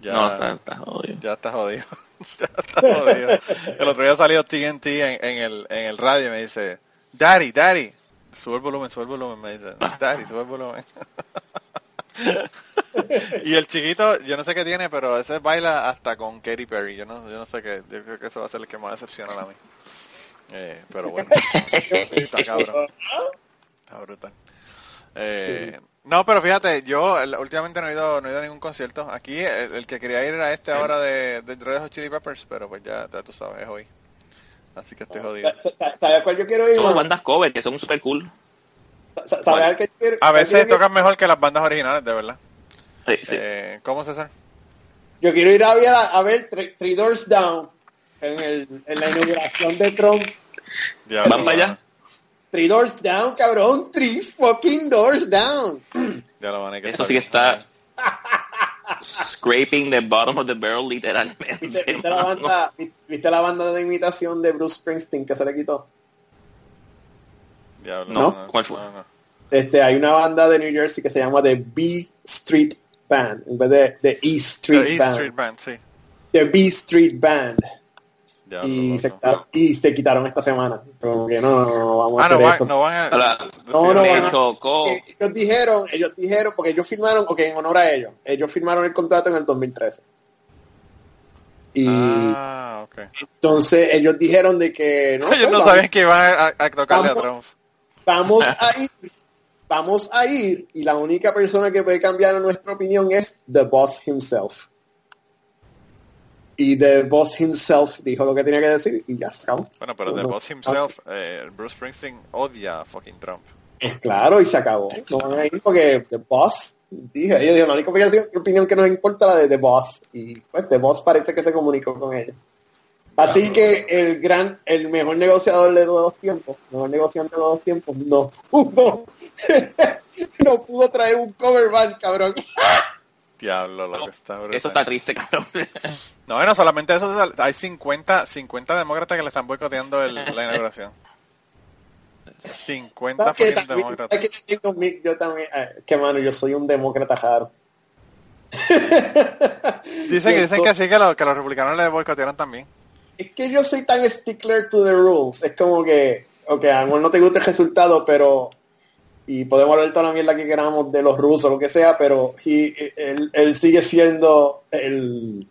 Ya, No, está, está jodido. ya está jodido. <laughs> ya está jodido. El otro día salió TNT en, en el, en el radio y me dice, Daddy, Daddy, sube el volumen, sube el volumen, me dice, Ah. Daddy, sube el volumen. <laughs> y el chiquito, yo no sé qué tiene, pero ese baila hasta con Katy Perry. Yo no, yo no sé qué, yo creo que eso va a ser el que más decepciona a mí. Eh, pero bueno, <laughs> está cabrón. Está brutal. Eh, no, pero fíjate, yo últimamente no he ido, no he ido a ningún concierto. Aquí el, el que quería ir era este ahora de, de Red Hot Chili Peppers, pero pues ya, ya tú sabes, es hoy. Así que estoy jodido. ¿Sabes cuál yo quiero ir, mano? bandas cover que son súper cool. Sa- ¿Sabes al que yo quiero- A veces tocan mejor que las bandas originales, de verdad. Sí, sí. Eh, ¿Cómo César? Yo quiero ir a ver, a, ver Three Doors Down en, el, en la inauguración de Trump. Diablo, ¿Van para allá? Three Doors Down, cabrón. Three fucking Doors Down. Ya lo van a Eso sí que está scraping the bottom of the barrel literalmente. ¿Viste, viste la banda, ¿Viste la banda de imitación de Bruce Springsteen que se le quitó? Diablo, No, ¿cuál fue? no, no. Este, hay una banda de New Jersey que se llama The B Street Band, en vez de The E Street The E Band. Street Band, sí. The B Street Band. Y se, y se quitaron esta semana. Como que no, no, no vamos a Ah, hacer no van, eso. no van a... Ahora, No, no van a- chocó. Eh, Ellos dijeron, ellos dijeron, porque ellos firmaron, ok, en honor a ellos, ellos firmaron el contrato en el 2013. Y Ah, ok. Entonces ellos dijeron de que no, <laughs> Ellos pues, no que van a, a tocarle a Vamos. Trump. vamos <laughs> a ir, vamos a ir y la única persona que puede cambiar nuestra opinión es the boss himself. Y the boss himself dijo lo que tenía que decir y ya se acabó. Bueno, pero The No, Boss himself, eh, Bruce Springsteen odia a fucking Trump. Es claro y se acabó. No van a ir porque the boss dije, ellos dijeron, la única opinión- opinión que nos importa la de the boss y pues the boss parece que se comunicó con ella. Así que el gran, el mejor negociador de todos los tiempos, el mejor negociante de todos los tiempos, no pudo, <laughs> no pudo traer un cover band, cabrón. <laughs> Diablo, lo que está brutal. Eso está triste, cabrón. <laughs> No, bueno, solamente eso, hay 50, 50 demócratas que le están boicoteando el- la inauguración. 50 ¿Sabes que fucking también- demócratas. que yo también, eh, que mano, yo soy un demócrata raro. <laughs> Dicen, que dicen que sí, que, lo- que los republicanos le boicotearon también. es que yo soy tan stickler to the rules. Es como que, ok, a lo mejor no te gusta el resultado, pero. Y podemos hablar toda la mierda que queramos de los rusos, lo que sea, pero he- él, él sigue siendo el,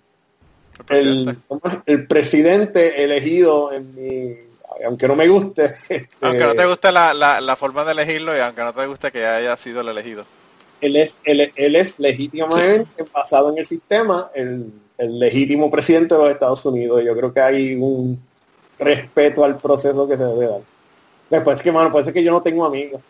El presidente. el presidente elegido en mi. Aunque no me guste. este, Aunque no te guste la, la, la forma de elegirlo y aunque no te guste que haya sido el elegido. él es, él, él es legítimamente basado en el sistema, el, el legítimo presidente de los Estados Unidos. Yo creo que hay un respeto al proceso que se debe dar. Después que, mano, es que yo no tengo amigos.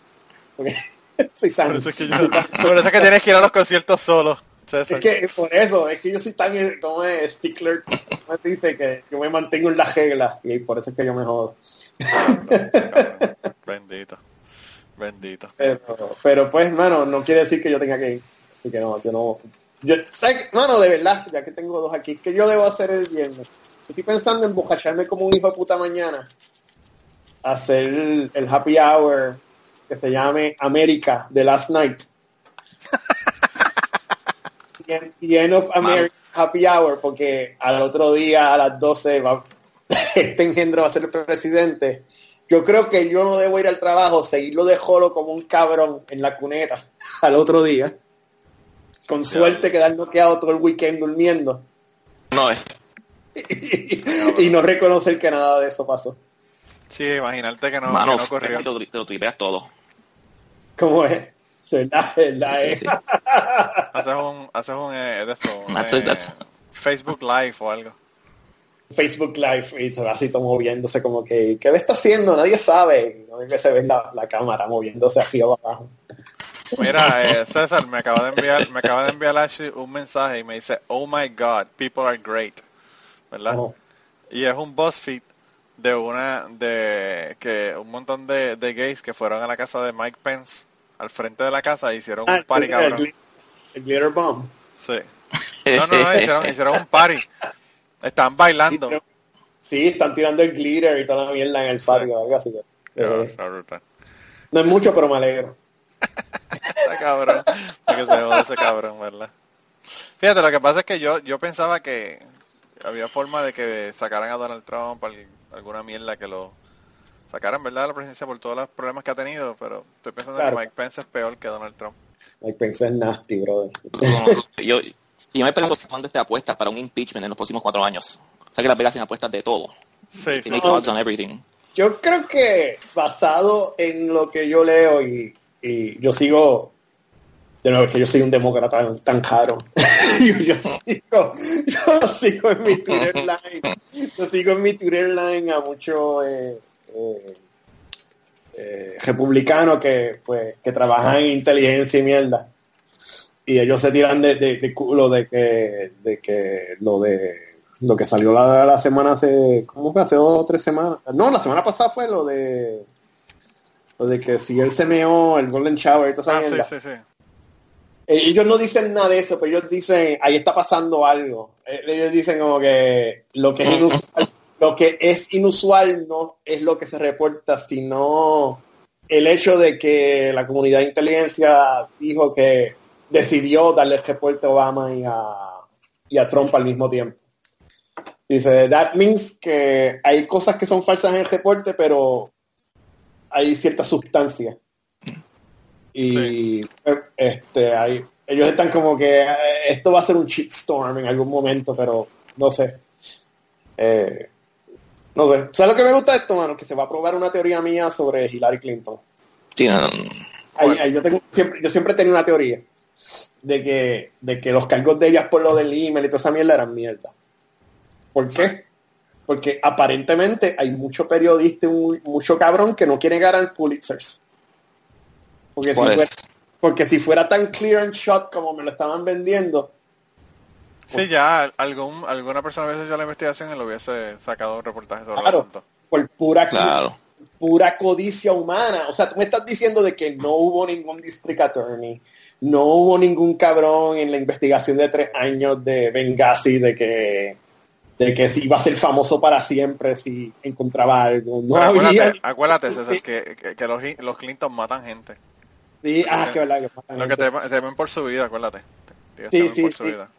Porque <laughs> soy tan- Por eso es que, yo- por eso es que tienes que ir a los conciertos solo. César. es que por eso, es que yo soy tan como es, stickler, como se dice que yo me mantengo en las reglas y por eso es que yo me jodo. <laughs> Bendito. Bendito. Pero, pero pues, mano, no quiere decir que yo tenga que ir. Así que no, yo no. Yo. Mano, de verdad, ya que tengo dos aquí, ¿qué yo debo hacer el viernes? Estoy pensando en bocacharme como un hijo de puta mañana. Hacer el, el happy hour que se llame América de Last Night. <laughs> Y en- y end of America Happy Hour, porque al otro día a las 12 va, <laughs> este engendro va a ser el presidente. Yo creo que yo no debo ir al trabajo, seguirlo de jolo como un cabrón en la cuneta <laughs> al otro día. Con suerte quedar noqueado todo el weekend durmiendo. No es. y no reconocer que nada de eso pasó. Sí, imaginarte que no, Mano, que no ocurrió. te, lo- tripeas todo. ¿Cómo es? ¿Verdad? ¿Verdad? Sí, sí. <laughs> Haces un, haces un, eh, de esto, un, That's eh, it, that's- Facebook Live o algo. Facebook Live y se va así todo moviéndose como que ¿qué le está haciendo? Nadie sabe. Y no que se ve la, la cámara moviéndose arriba o abajo. Mira, <laughs> eh, César, me acaba de enviar, me acaba de enviar Ashley un mensaje y me dice, oh my god, people are great, ¿verdad? Ojo. Y es un BuzzFeed de una, de que un montón de, de gays que fueron a la casa de Mike Pence, al frente de la casa, e hicieron Ah, un party, el, cabrón. el glitter bomb. Sí. No, no, no, hicieron, hicieron un party. Estaban bailando. Sí, están tirando el glitter y toda la mierda en el patio, algo así. que- eh, no es mucho, pero me alegro. Está cabrón. Se ese cabrón, ¿verdad? Fíjate, lo que pasa es que yo, yo pensaba que había forma de que sacaran a Donald Trump, al- alguna mierda que lo sacaran, ¿verdad? La presidencia por todos los problemas que ha tenido, pero estoy pensando Claro. que Mike Pence es peor que Donald Trump. Mike Pence es nasty, brother. yo, yo me pregunto cuándo este apuesta para un impeachment en los próximos cuatro años. O sea que Las Vegas tiene apuestas de todo. Sí, sí. Tiene odds on everything. Yo creo que basado en lo que yo leo y, y yo sigo, de nuevo, es que yo soy un demócrata tan, tan caro. <laughs> yo, yo sigo, yo sigo en mi Twitter line, yo sigo en mi Twitter line a muchos eh, eh, eh, republicanos que, pues, que trabajan en inteligencia y mierda. Y ellos se tiran de, de, de culo de que, de que lo de lo que salió la, la semana hace, ¿cómo fue? Hace dos o tres semanas. No, la semana pasada fue lo de lo de que si él se meó, el Golden Shower y toda esa Ah, sí, mierda. sí, sí. Eh, Ellos no dicen nada de eso, pero ellos dicen, ahí está pasando algo. Eh, Ellos dicen como que lo que es inusual, lo que es inusual no es lo que se reporta, sino el hecho de que la comunidad de inteligencia dijo que decidió darle el reporte a Obama y a, y a Trump al mismo tiempo. Dice, that means que hay cosas que son falsas en el reporte, pero hay cierta sustancia. Y eh, este hay, ellos están como que eh, esto va a ser un shitstorm en algún momento, pero no sé. Eh, No sé. ¿Sabes lo que me gusta de esto, mano? Que se va a probar una teoría mía sobre Hillary Clinton. Sí, no, no. Ahí- ahí yo, tengo, siempre, yo siempre tenía una teoría de que, de que los cargos de ellas por lo del email y toda esa mierda eran mierda. ¿Por qué? Porque aparentemente hay mucho periodista y mu- mucho cabrón que no quiere ganar Pulitzers. Porque si, fuera, porque si fuera tan clear and shot como me lo estaban vendiendo, Sí, ya algún, alguna persona hubiese hecho la investigación y lo hubiese sacado un reportaje sobre Claro. el asunto. por pura, claro. pura codicia humana. O sea, tú me estás diciendo de que no hubo ningún district attorney, no hubo ningún cabrón en la investigación de tres años de Benghazi de que de que si iba a ser famoso para siempre si encontraba algo. No Pero había. acuérdate, acuérdate, César, que, que, que los, los Clinton matan gente. Sí, ah, que verdad que matan Lo que te, temen por su vida, acuérdate. Sí, sí, por su sí. vida.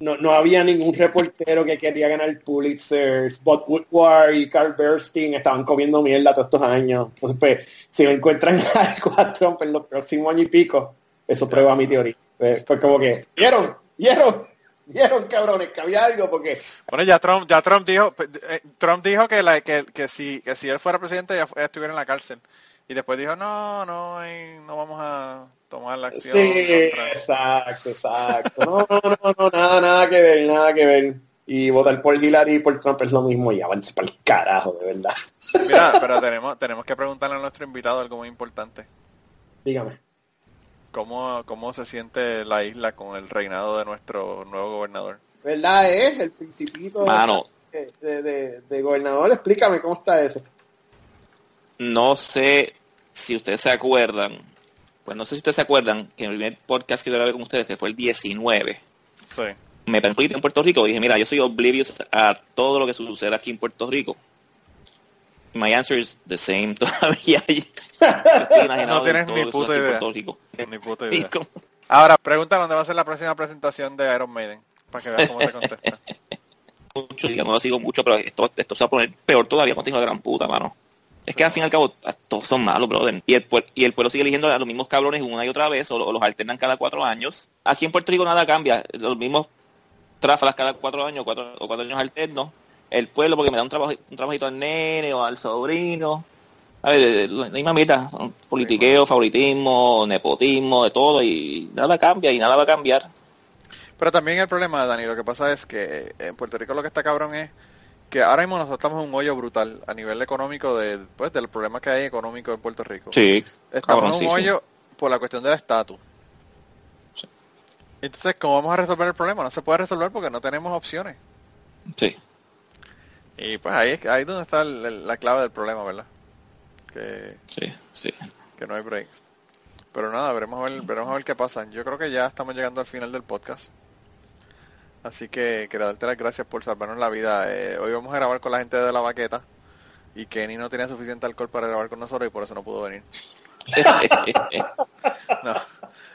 No, no había ningún reportero que quería ganar Pulitzer. Bob Woodward y Carl Bernstein estaban comiendo mierda todos estos años. Entonces, pues, si me encuentran <laughs> a Trump en los próximos años y pico, eso prueba mi teoría. Pues, pues como que, ¿vieron? ¿Vieron? ¿Vieron, cabrones? Que había algo porque... Bueno, ya Trump, ya Trump dijo, eh, Trump dijo que, la, que, que si, que si él fuera presidente ya estuviera en la cárcel. Y después dijo, no, no, no vamos a tomar la acción. Sí, contra- exacto, exacto. No, no, no, no, nada, nada que ver, nada que ver. Y votar por Hillary y por Trump es lo mismo y avance para el carajo, de verdad. <laughs> Mira, pero tenemos, tenemos que preguntarle a nuestro invitado algo muy importante. Dígame. ¿Cómo, ¿Cómo se siente la isla con el reinado de nuestro nuevo gobernador? ¿Verdad es el principito Mano. de, de, de- de gobernador? Explícame cómo está eso. No sé si ustedes se acuerdan, pues no sé si ustedes se acuerdan que en el primer podcast que yo grabé con ustedes, que fue el 19, Sí. me permití en Puerto Rico y dije, mira, yo soy oblivious a todo lo que sucede aquí en Puerto Rico. My answer is the same <laughs> todavía. <laughs> No tienes ni puta idea. Puerto Rico. Ni puta <laughs> idea. como- Ahora, pregunta dónde va a ser la próxima presentación de Iron Maiden. Para que veas cómo te contesta. mucho, no lo sigo mucho, pero esto, esto se va a poner peor todavía con hijo de gran puta, mano. Es que al fin y al cabo a- todos son malos, brother. Y el, pue- y el pueblo sigue eligiendo a los mismos cabrones una y otra vez, o, lo- o los alternan cada cuatro años. Aquí en Puerto Rico nada cambia, los mismos tráfalas cada cuatro años, cuatro, o cuatro años alternos. El pueblo porque me da un, trabajo, un trabajito al nene o al sobrino. A ver, la misma mierda, politiqueo, favoritismo, nepotismo, de todo, y nada cambia y nada va a cambiar. Pero también el problema, Dani, lo que pasa es que en Puerto Rico lo que está cabrón es que ahora mismo nosotros estamos en un hoyo brutal a nivel económico de, pues, del problema que hay económico en Puerto Rico. Sí, Estamos en un hoyo por la cuestión del estatus. Sí. Entonces, ¿cómo vamos a resolver el problema? No se puede resolver porque no tenemos opciones. Sí. Y pues ahí es ahí donde está el- el- la clave del problema, ¿verdad? Que, Sí, sí. que no hay break. Pero nada, veremos a ver, veremos a ver qué pasa. Yo creo que ya estamos llegando al final del podcast. Así que quiero darte las gracias por salvarnos la vida. Eh, hoy vamos a grabar con la gente de la baqueta. Y Kenny no tenía suficiente alcohol para grabar con nosotros y por eso no pudo venir. <laughs> No,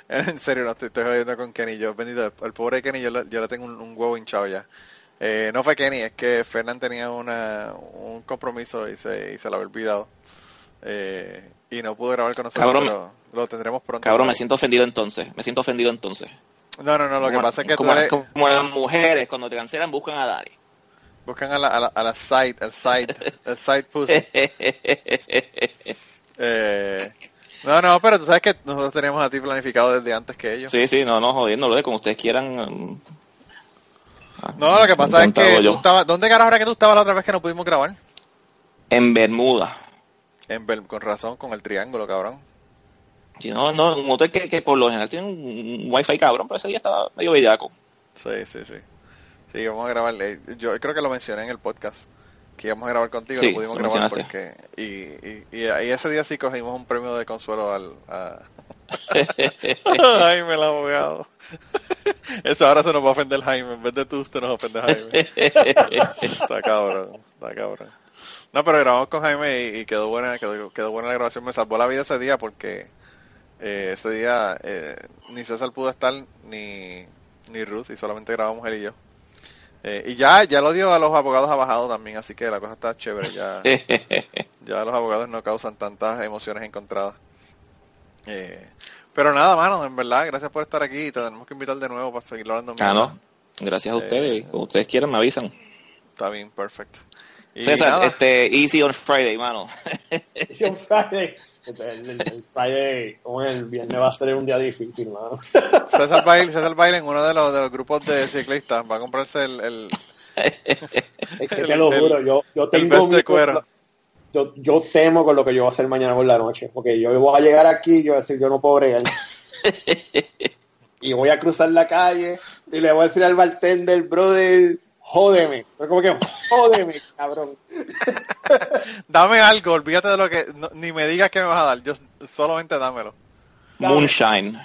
en serio, no estoy, estoy jodiendo con Kenny. Yo, bendito, el pobre Kenny, yo, le- yo le tengo un, un huevo hinchado ya. Eh, no fue Kenny, es que Fernán tenía una, un compromiso y se, y se lo había olvidado. Eh, y no pudo grabar con nosotros, Cabrón. pero lo tendremos pronto. Cabrón, me siento ofendido entonces. Me siento ofendido entonces. No, no, no, lo que pasa es que tú como, eres- como las mujeres cuando te cancelan buscan a Dari. buscan a la, a la, a la side, el side, el side pussy. <laughs> Eh, no, no, pero tú sabes que nosotros teníamos a ti planificado desde antes que ellos. sí, sí, no, no, jodiendo, lo de como ustedes quieran. um, No, lo que pasa es que yo. tú estabas, ¿dónde carajo era que tú estabas la otra vez que no pudimos grabar? En Bermuda. En Bel- con razón, con el triángulo, cabrón. Si no, no, un hotel que, que por lo general tiene un, un wifi cabrón, pero ese día estaba medio bellaco. Sí, sí, sí. Sí, vamos a grabar. eh, Yo creo que lo mencioné en el podcast. Que íbamos a grabar contigo, Sí, no pudimos lo grabar porque... Y, y, y, y ese día sí cogimos un premio de consuelo al... A... Jaime, el abogado. Eso ahora se nos va a ofender Jaime. En vez de tú, usted nos ofende Jaime. <laughs> está cabrón, está cabrón. No, pero grabamos con Jaime y, y quedó buena, quedó, quedó buena la grabación. Me salvó la vida ese día porque eh, ese día eh, ni César pudo estar ni, ni Ruth y solamente grabamos él y yo. Eh, y ya, ya lo dio a los abogados ha bajado también, así que la cosa está chévere. Ya, <laughs> ya los abogados no causan tantas emociones encontradas. Eh, pero nada, mano, en verdad, gracias por estar aquí. Te tenemos que invitar de nuevo para seguir hablando. ah, no. Gracias a ustedes. Como ustedes quieran, me avisan. Está bien, perfecto. Y César, nada, este, easy on Friday, mano. Sí, un Friday. El, el- el Friday, como el viernes va a ser un día difícil, mano. César Baile, César Baile en uno de los, de los grupos de ciclistas va a comprarse el, el, Es que El- te lo juro, yo, yo tengo cuero. Yo, yo temo con lo que yo voy a hacer mañana por la noche, porque yo voy a llegar aquí y yo voy a decir, yo no puedo bregar. <laughs> y voy a cruzar la calle y le voy a decir al bartender, brother, jódeme. Pero como que, jódeme, cabrón. <laughs> Dame algo, olvídate de lo que... no- ni me digas que me vas a dar, yo solamente dámelo. Moonshine.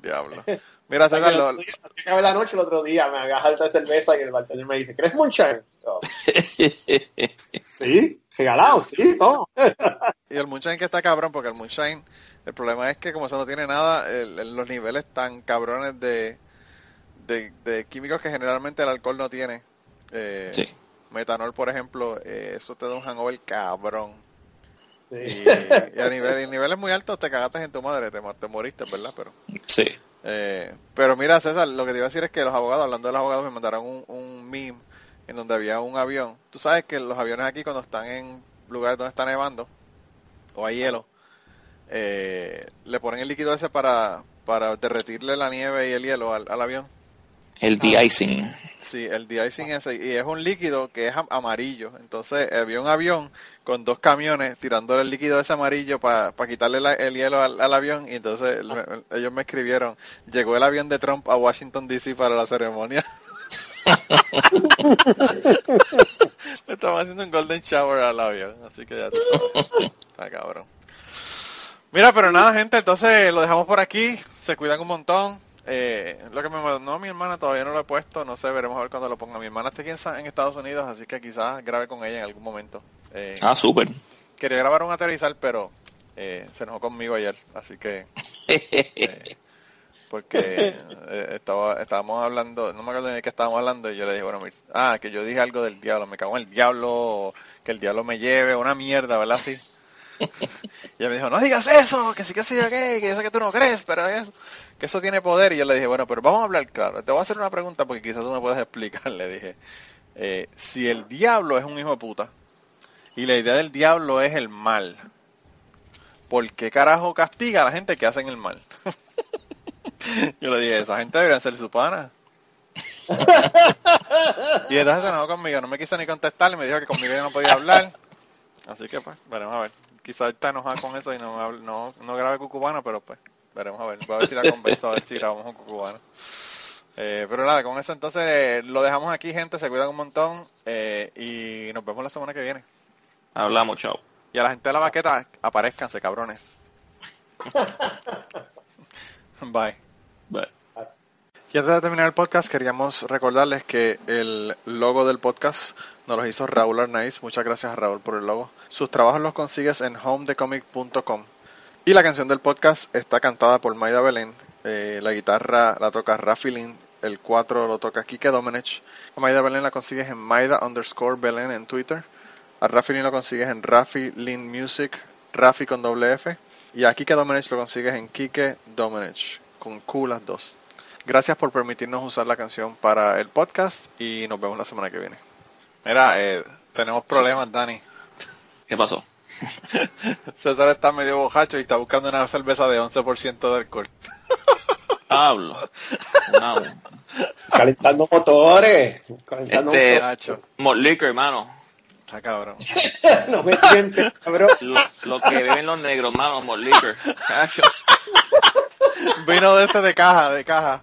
Diablo. Mira, César, lo- Acabé la noche el otro día, me agarra de cerveza y el bartender me dice, ¿crees moonshine? Yo, <laughs> sí, regalado, sí, no. <laughs> y el moonshine que está cabrón, porque el moonshine, el problema es que como eso no tiene nada, el- el- los niveles tan cabrones de, de, de químicos que generalmente el alcohol no tiene. Eh, Sí. Metanol, por ejemplo, eh, eso te da un hangover cabrón. Sí. Y, y a nivel, y niveles muy altos te cagaste en tu madre, te, te moriste, ¿verdad? Pero Sí. Eh, pero mira, César, lo que te iba a decir es que los abogados, hablando de los abogados, me mandaron un, un meme en donde había un avión. Tú sabes que los aviones aquí cuando están en lugares donde está nevando o hay hielo, eh, le ponen el líquido ese para, para derretirle la nieve y el hielo al, al avión. El de-icing. Sí, el de-icing ese, y es un líquido que es am- amarillo. Entonces había un avión con dos camiones tirándole el líquido ese amarillo para quitarle la- el hielo al, al avión. Y entonces me- ellos me escribieron, llegó el avión de Trump a Washington DC para la ceremonia. <laughs> Le estaban haciendo un golden shower al avión, así que ya tú sabes. Está cabrón. Mira, pero nada, gente, entonces lo dejamos por aquí. Se cuidan un montón. Eh, lo que me mandó mi hermana todavía no lo he puesto. No sé, veremos a ver cuando lo ponga. Mi hermana está aquí en, en Estados Unidos, así que quizás grabe con ella en algún momento. Eh, Ah, súper. Quería grabar un aterrizar, pero eh, se enojó conmigo ayer, así que... <laughs> eh, porque eh, estaba, estábamos hablando, no me acuerdo de qué estábamos hablando, y yo le dije, bueno, mir- ah, que yo dije algo del diablo, me cago en el diablo, que el diablo me lleve, una mierda, ¿verdad? Así. <laughs> Y ella me dijo, no digas eso, que sí que sí, que, que yo sé que tú no crees, pero es, que eso tiene poder. Y yo le dije, bueno, pero vamos a hablar claro. Te voy a hacer una pregunta porque quizás tú me puedes explicar. <laughs> Le dije, eh, si el diablo es un hijo de puta y la idea del diablo es el mal, ¿por qué carajo castiga a la gente que hacen el mal? <laughs> yo le dije, esa gente debería ser su pana. <laughs> y entonces se enojó conmigo, no me quiso ni contestar, me dijo que conmigo ya no podía hablar. Así que pues, veremos a ver. Quizás está enojada con eso y no, no, no grabe cucubano, pero pues, veremos a ver. Voy a ver si la convenzo, a ver si grabamos un cucubano. Eh, pero nada, con eso entonces eh, lo dejamos aquí, gente. Se cuidan un montón eh, y nos vemos la semana que viene. Hablamos, chao. Y a la gente de la baqueta, aparezcanse, cabrones. <laughs> Bye. Bye. Y antes de terminar el podcast, queríamos recordarles que el logo del podcast nos lo hizo Raúl Arnaiz. Muchas gracias a Raúl por el logo. Sus trabajos los consigues en homedecomic.com. Y la canción del podcast está cantada por Maida Belén. Eh, la guitarra la toca Rafi Lin. El 4 lo toca Kike Domenech. A Maida Belén la consigues en Maida underscore Belén en Twitter. A Rafi Lin lo consigues en Rafi Lin Music. Rafi con doble F. Y a Kike Domenech lo consigues en Kike Domenech. Con Q las dos. Gracias por permitirnos usar la canción para el podcast y nos vemos la semana que viene. Mira, eh, tenemos problemas, Dani. ¿Qué pasó? <laughs> César está medio bojacho y está buscando una cerveza de 11% de alcohol. <laughs> Pablo. Wow. Calentando motores. Calentando Este-. Malt liquor, hermano. Está cabrón. motores. <laughs> No me sientes, cabrón. Lo, lo que beben los negros, hermano, liquor. Vino de ese de caja, de caja.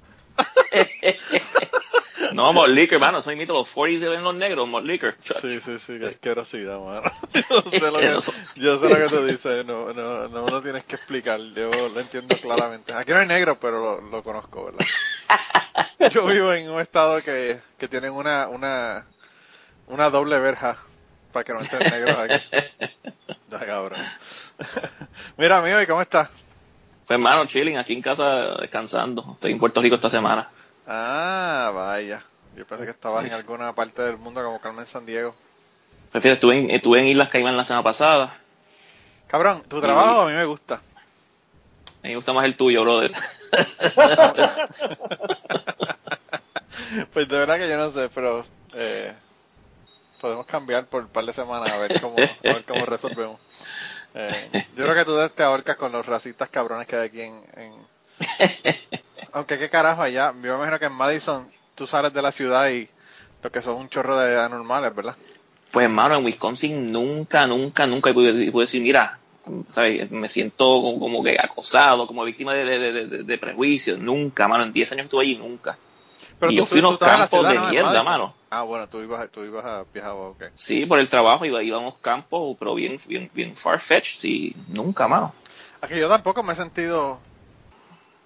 No, malt liquor, hermano. Eso imito los 40s que beben los negros, malt liquor. Chacho. Sí, sí, sí, qué asquerosidad, mano. <laughs> Yo sé lo que, yo sé lo que tú dices, no, no, no me lo tienes que explicar, yo lo entiendo claramente. Aquí no hay negro, pero lo, lo conozco, ¿verdad? <laughs> Yo vivo en un estado que, que tienen una, una, una doble verja para que no entren negros aquí. Ya, cabrón. <laughs> Mira, amigo, ¿y cómo estás? Pues, hermano, chilling aquí en casa descansando. Estoy en Puerto Rico esta semana. Ah, vaya. Yo pensé que estabas en alguna parte del mundo como Carmen San Diego. Fíjate, estuve en, estuve en Islas Caimán la semana pasada. Cabrón, tu trabajo a mí me gusta. A mí me gusta más el tuyo, brother. <laughs> Pues de verdad que yo no sé, pero eh, podemos cambiar por un par de semanas a ver cómo, a ver cómo resolvemos. Eh, yo creo que tú te ahorcas con los racistas cabrones que hay aquí en, en... <laughs> Aunque qué carajo allá, yo me imagino que en Madison tú sales de la ciudad y lo que son un chorro de anormales, ¿verdad? Pues hermano, en Wisconsin nunca, nunca, nunca pude, pude decir, mira, ¿sabes? me siento como, como que acosado, como víctima de, de, de, de prejuicios, nunca, mano, en 10 años estuve allí, nunca. Pero y tú, yo fui a tú unos campos ciudad, de mierda, mano. Ah, bueno, tú ibas, tú ibas a viajar, ok. Sí, por el trabajo iba, iba a unos campos, pero bien, bien, bien far-fetched y nunca, mano. Aquí yo tampoco me he sentido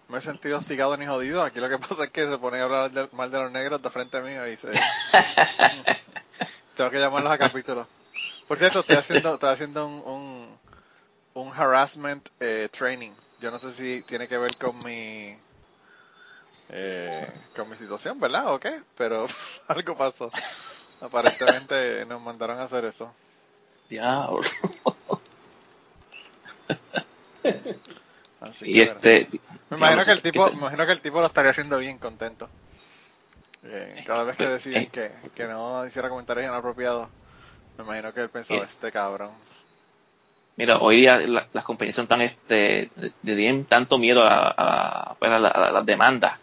me he sentido hostigado ni jodido. Aquí lo que <laughs> pasa es que se ponen a hablar de- mal de los negros de frente mío y se... <laughs> Tengo que llamarlos a capítulo. Por cierto, estoy haciendo, estoy haciendo un, un, un harassment eh, training. Yo no sé si tiene que ver con mi eh, con mi situación, ¿verdad? ¿O qué? Pero <laughs> algo pasó. Aparentemente nos mandaron a hacer eso. Diablo. Así Y este. Me imagino que el ¿qué tipo, me imagino que el tipo lo estaría haciendo bien contento. Eh, cada vez que deciden que, que no hiciera comentarios inapropiados, me imagino que él pensaba, Eh. este cabrón. Mira, hoy día la- las compañías son tan, este, le tienen tanto miedo a, a, pues, a la- a las demandas,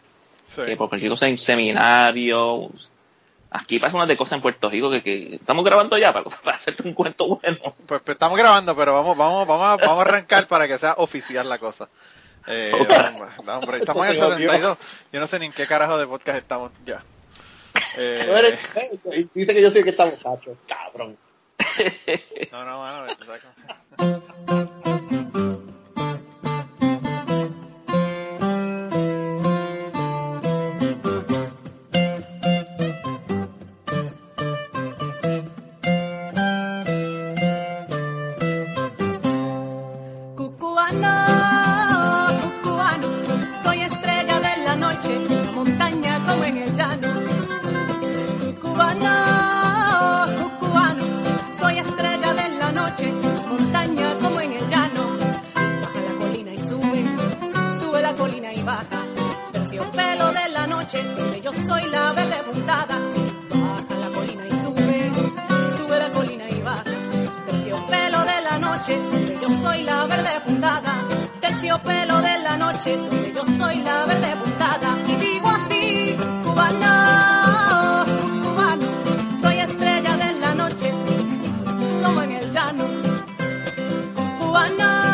Sí. que por cualquier cosa en seminarios, aquí pasa una de cosas en Puerto Rico que, que estamos grabando ya para, para hacerte un cuento bueno. Pues, pues estamos grabando, pero vamos, vamos, vamos, a, vamos a arrancar para que sea oficial la cosa. Eh, hombre, estamos en el Esto se odió. 72. Yo no sé ni en qué carajo de podcast estamos ya. Eh, No eres- eh, Dice que yo soy el que está muchacho. Cabrón. no, no, mano, yo soy la verde puntada. Y digo así, cubano, cubano, soy estrella de la noche, como en el llano. Cubano,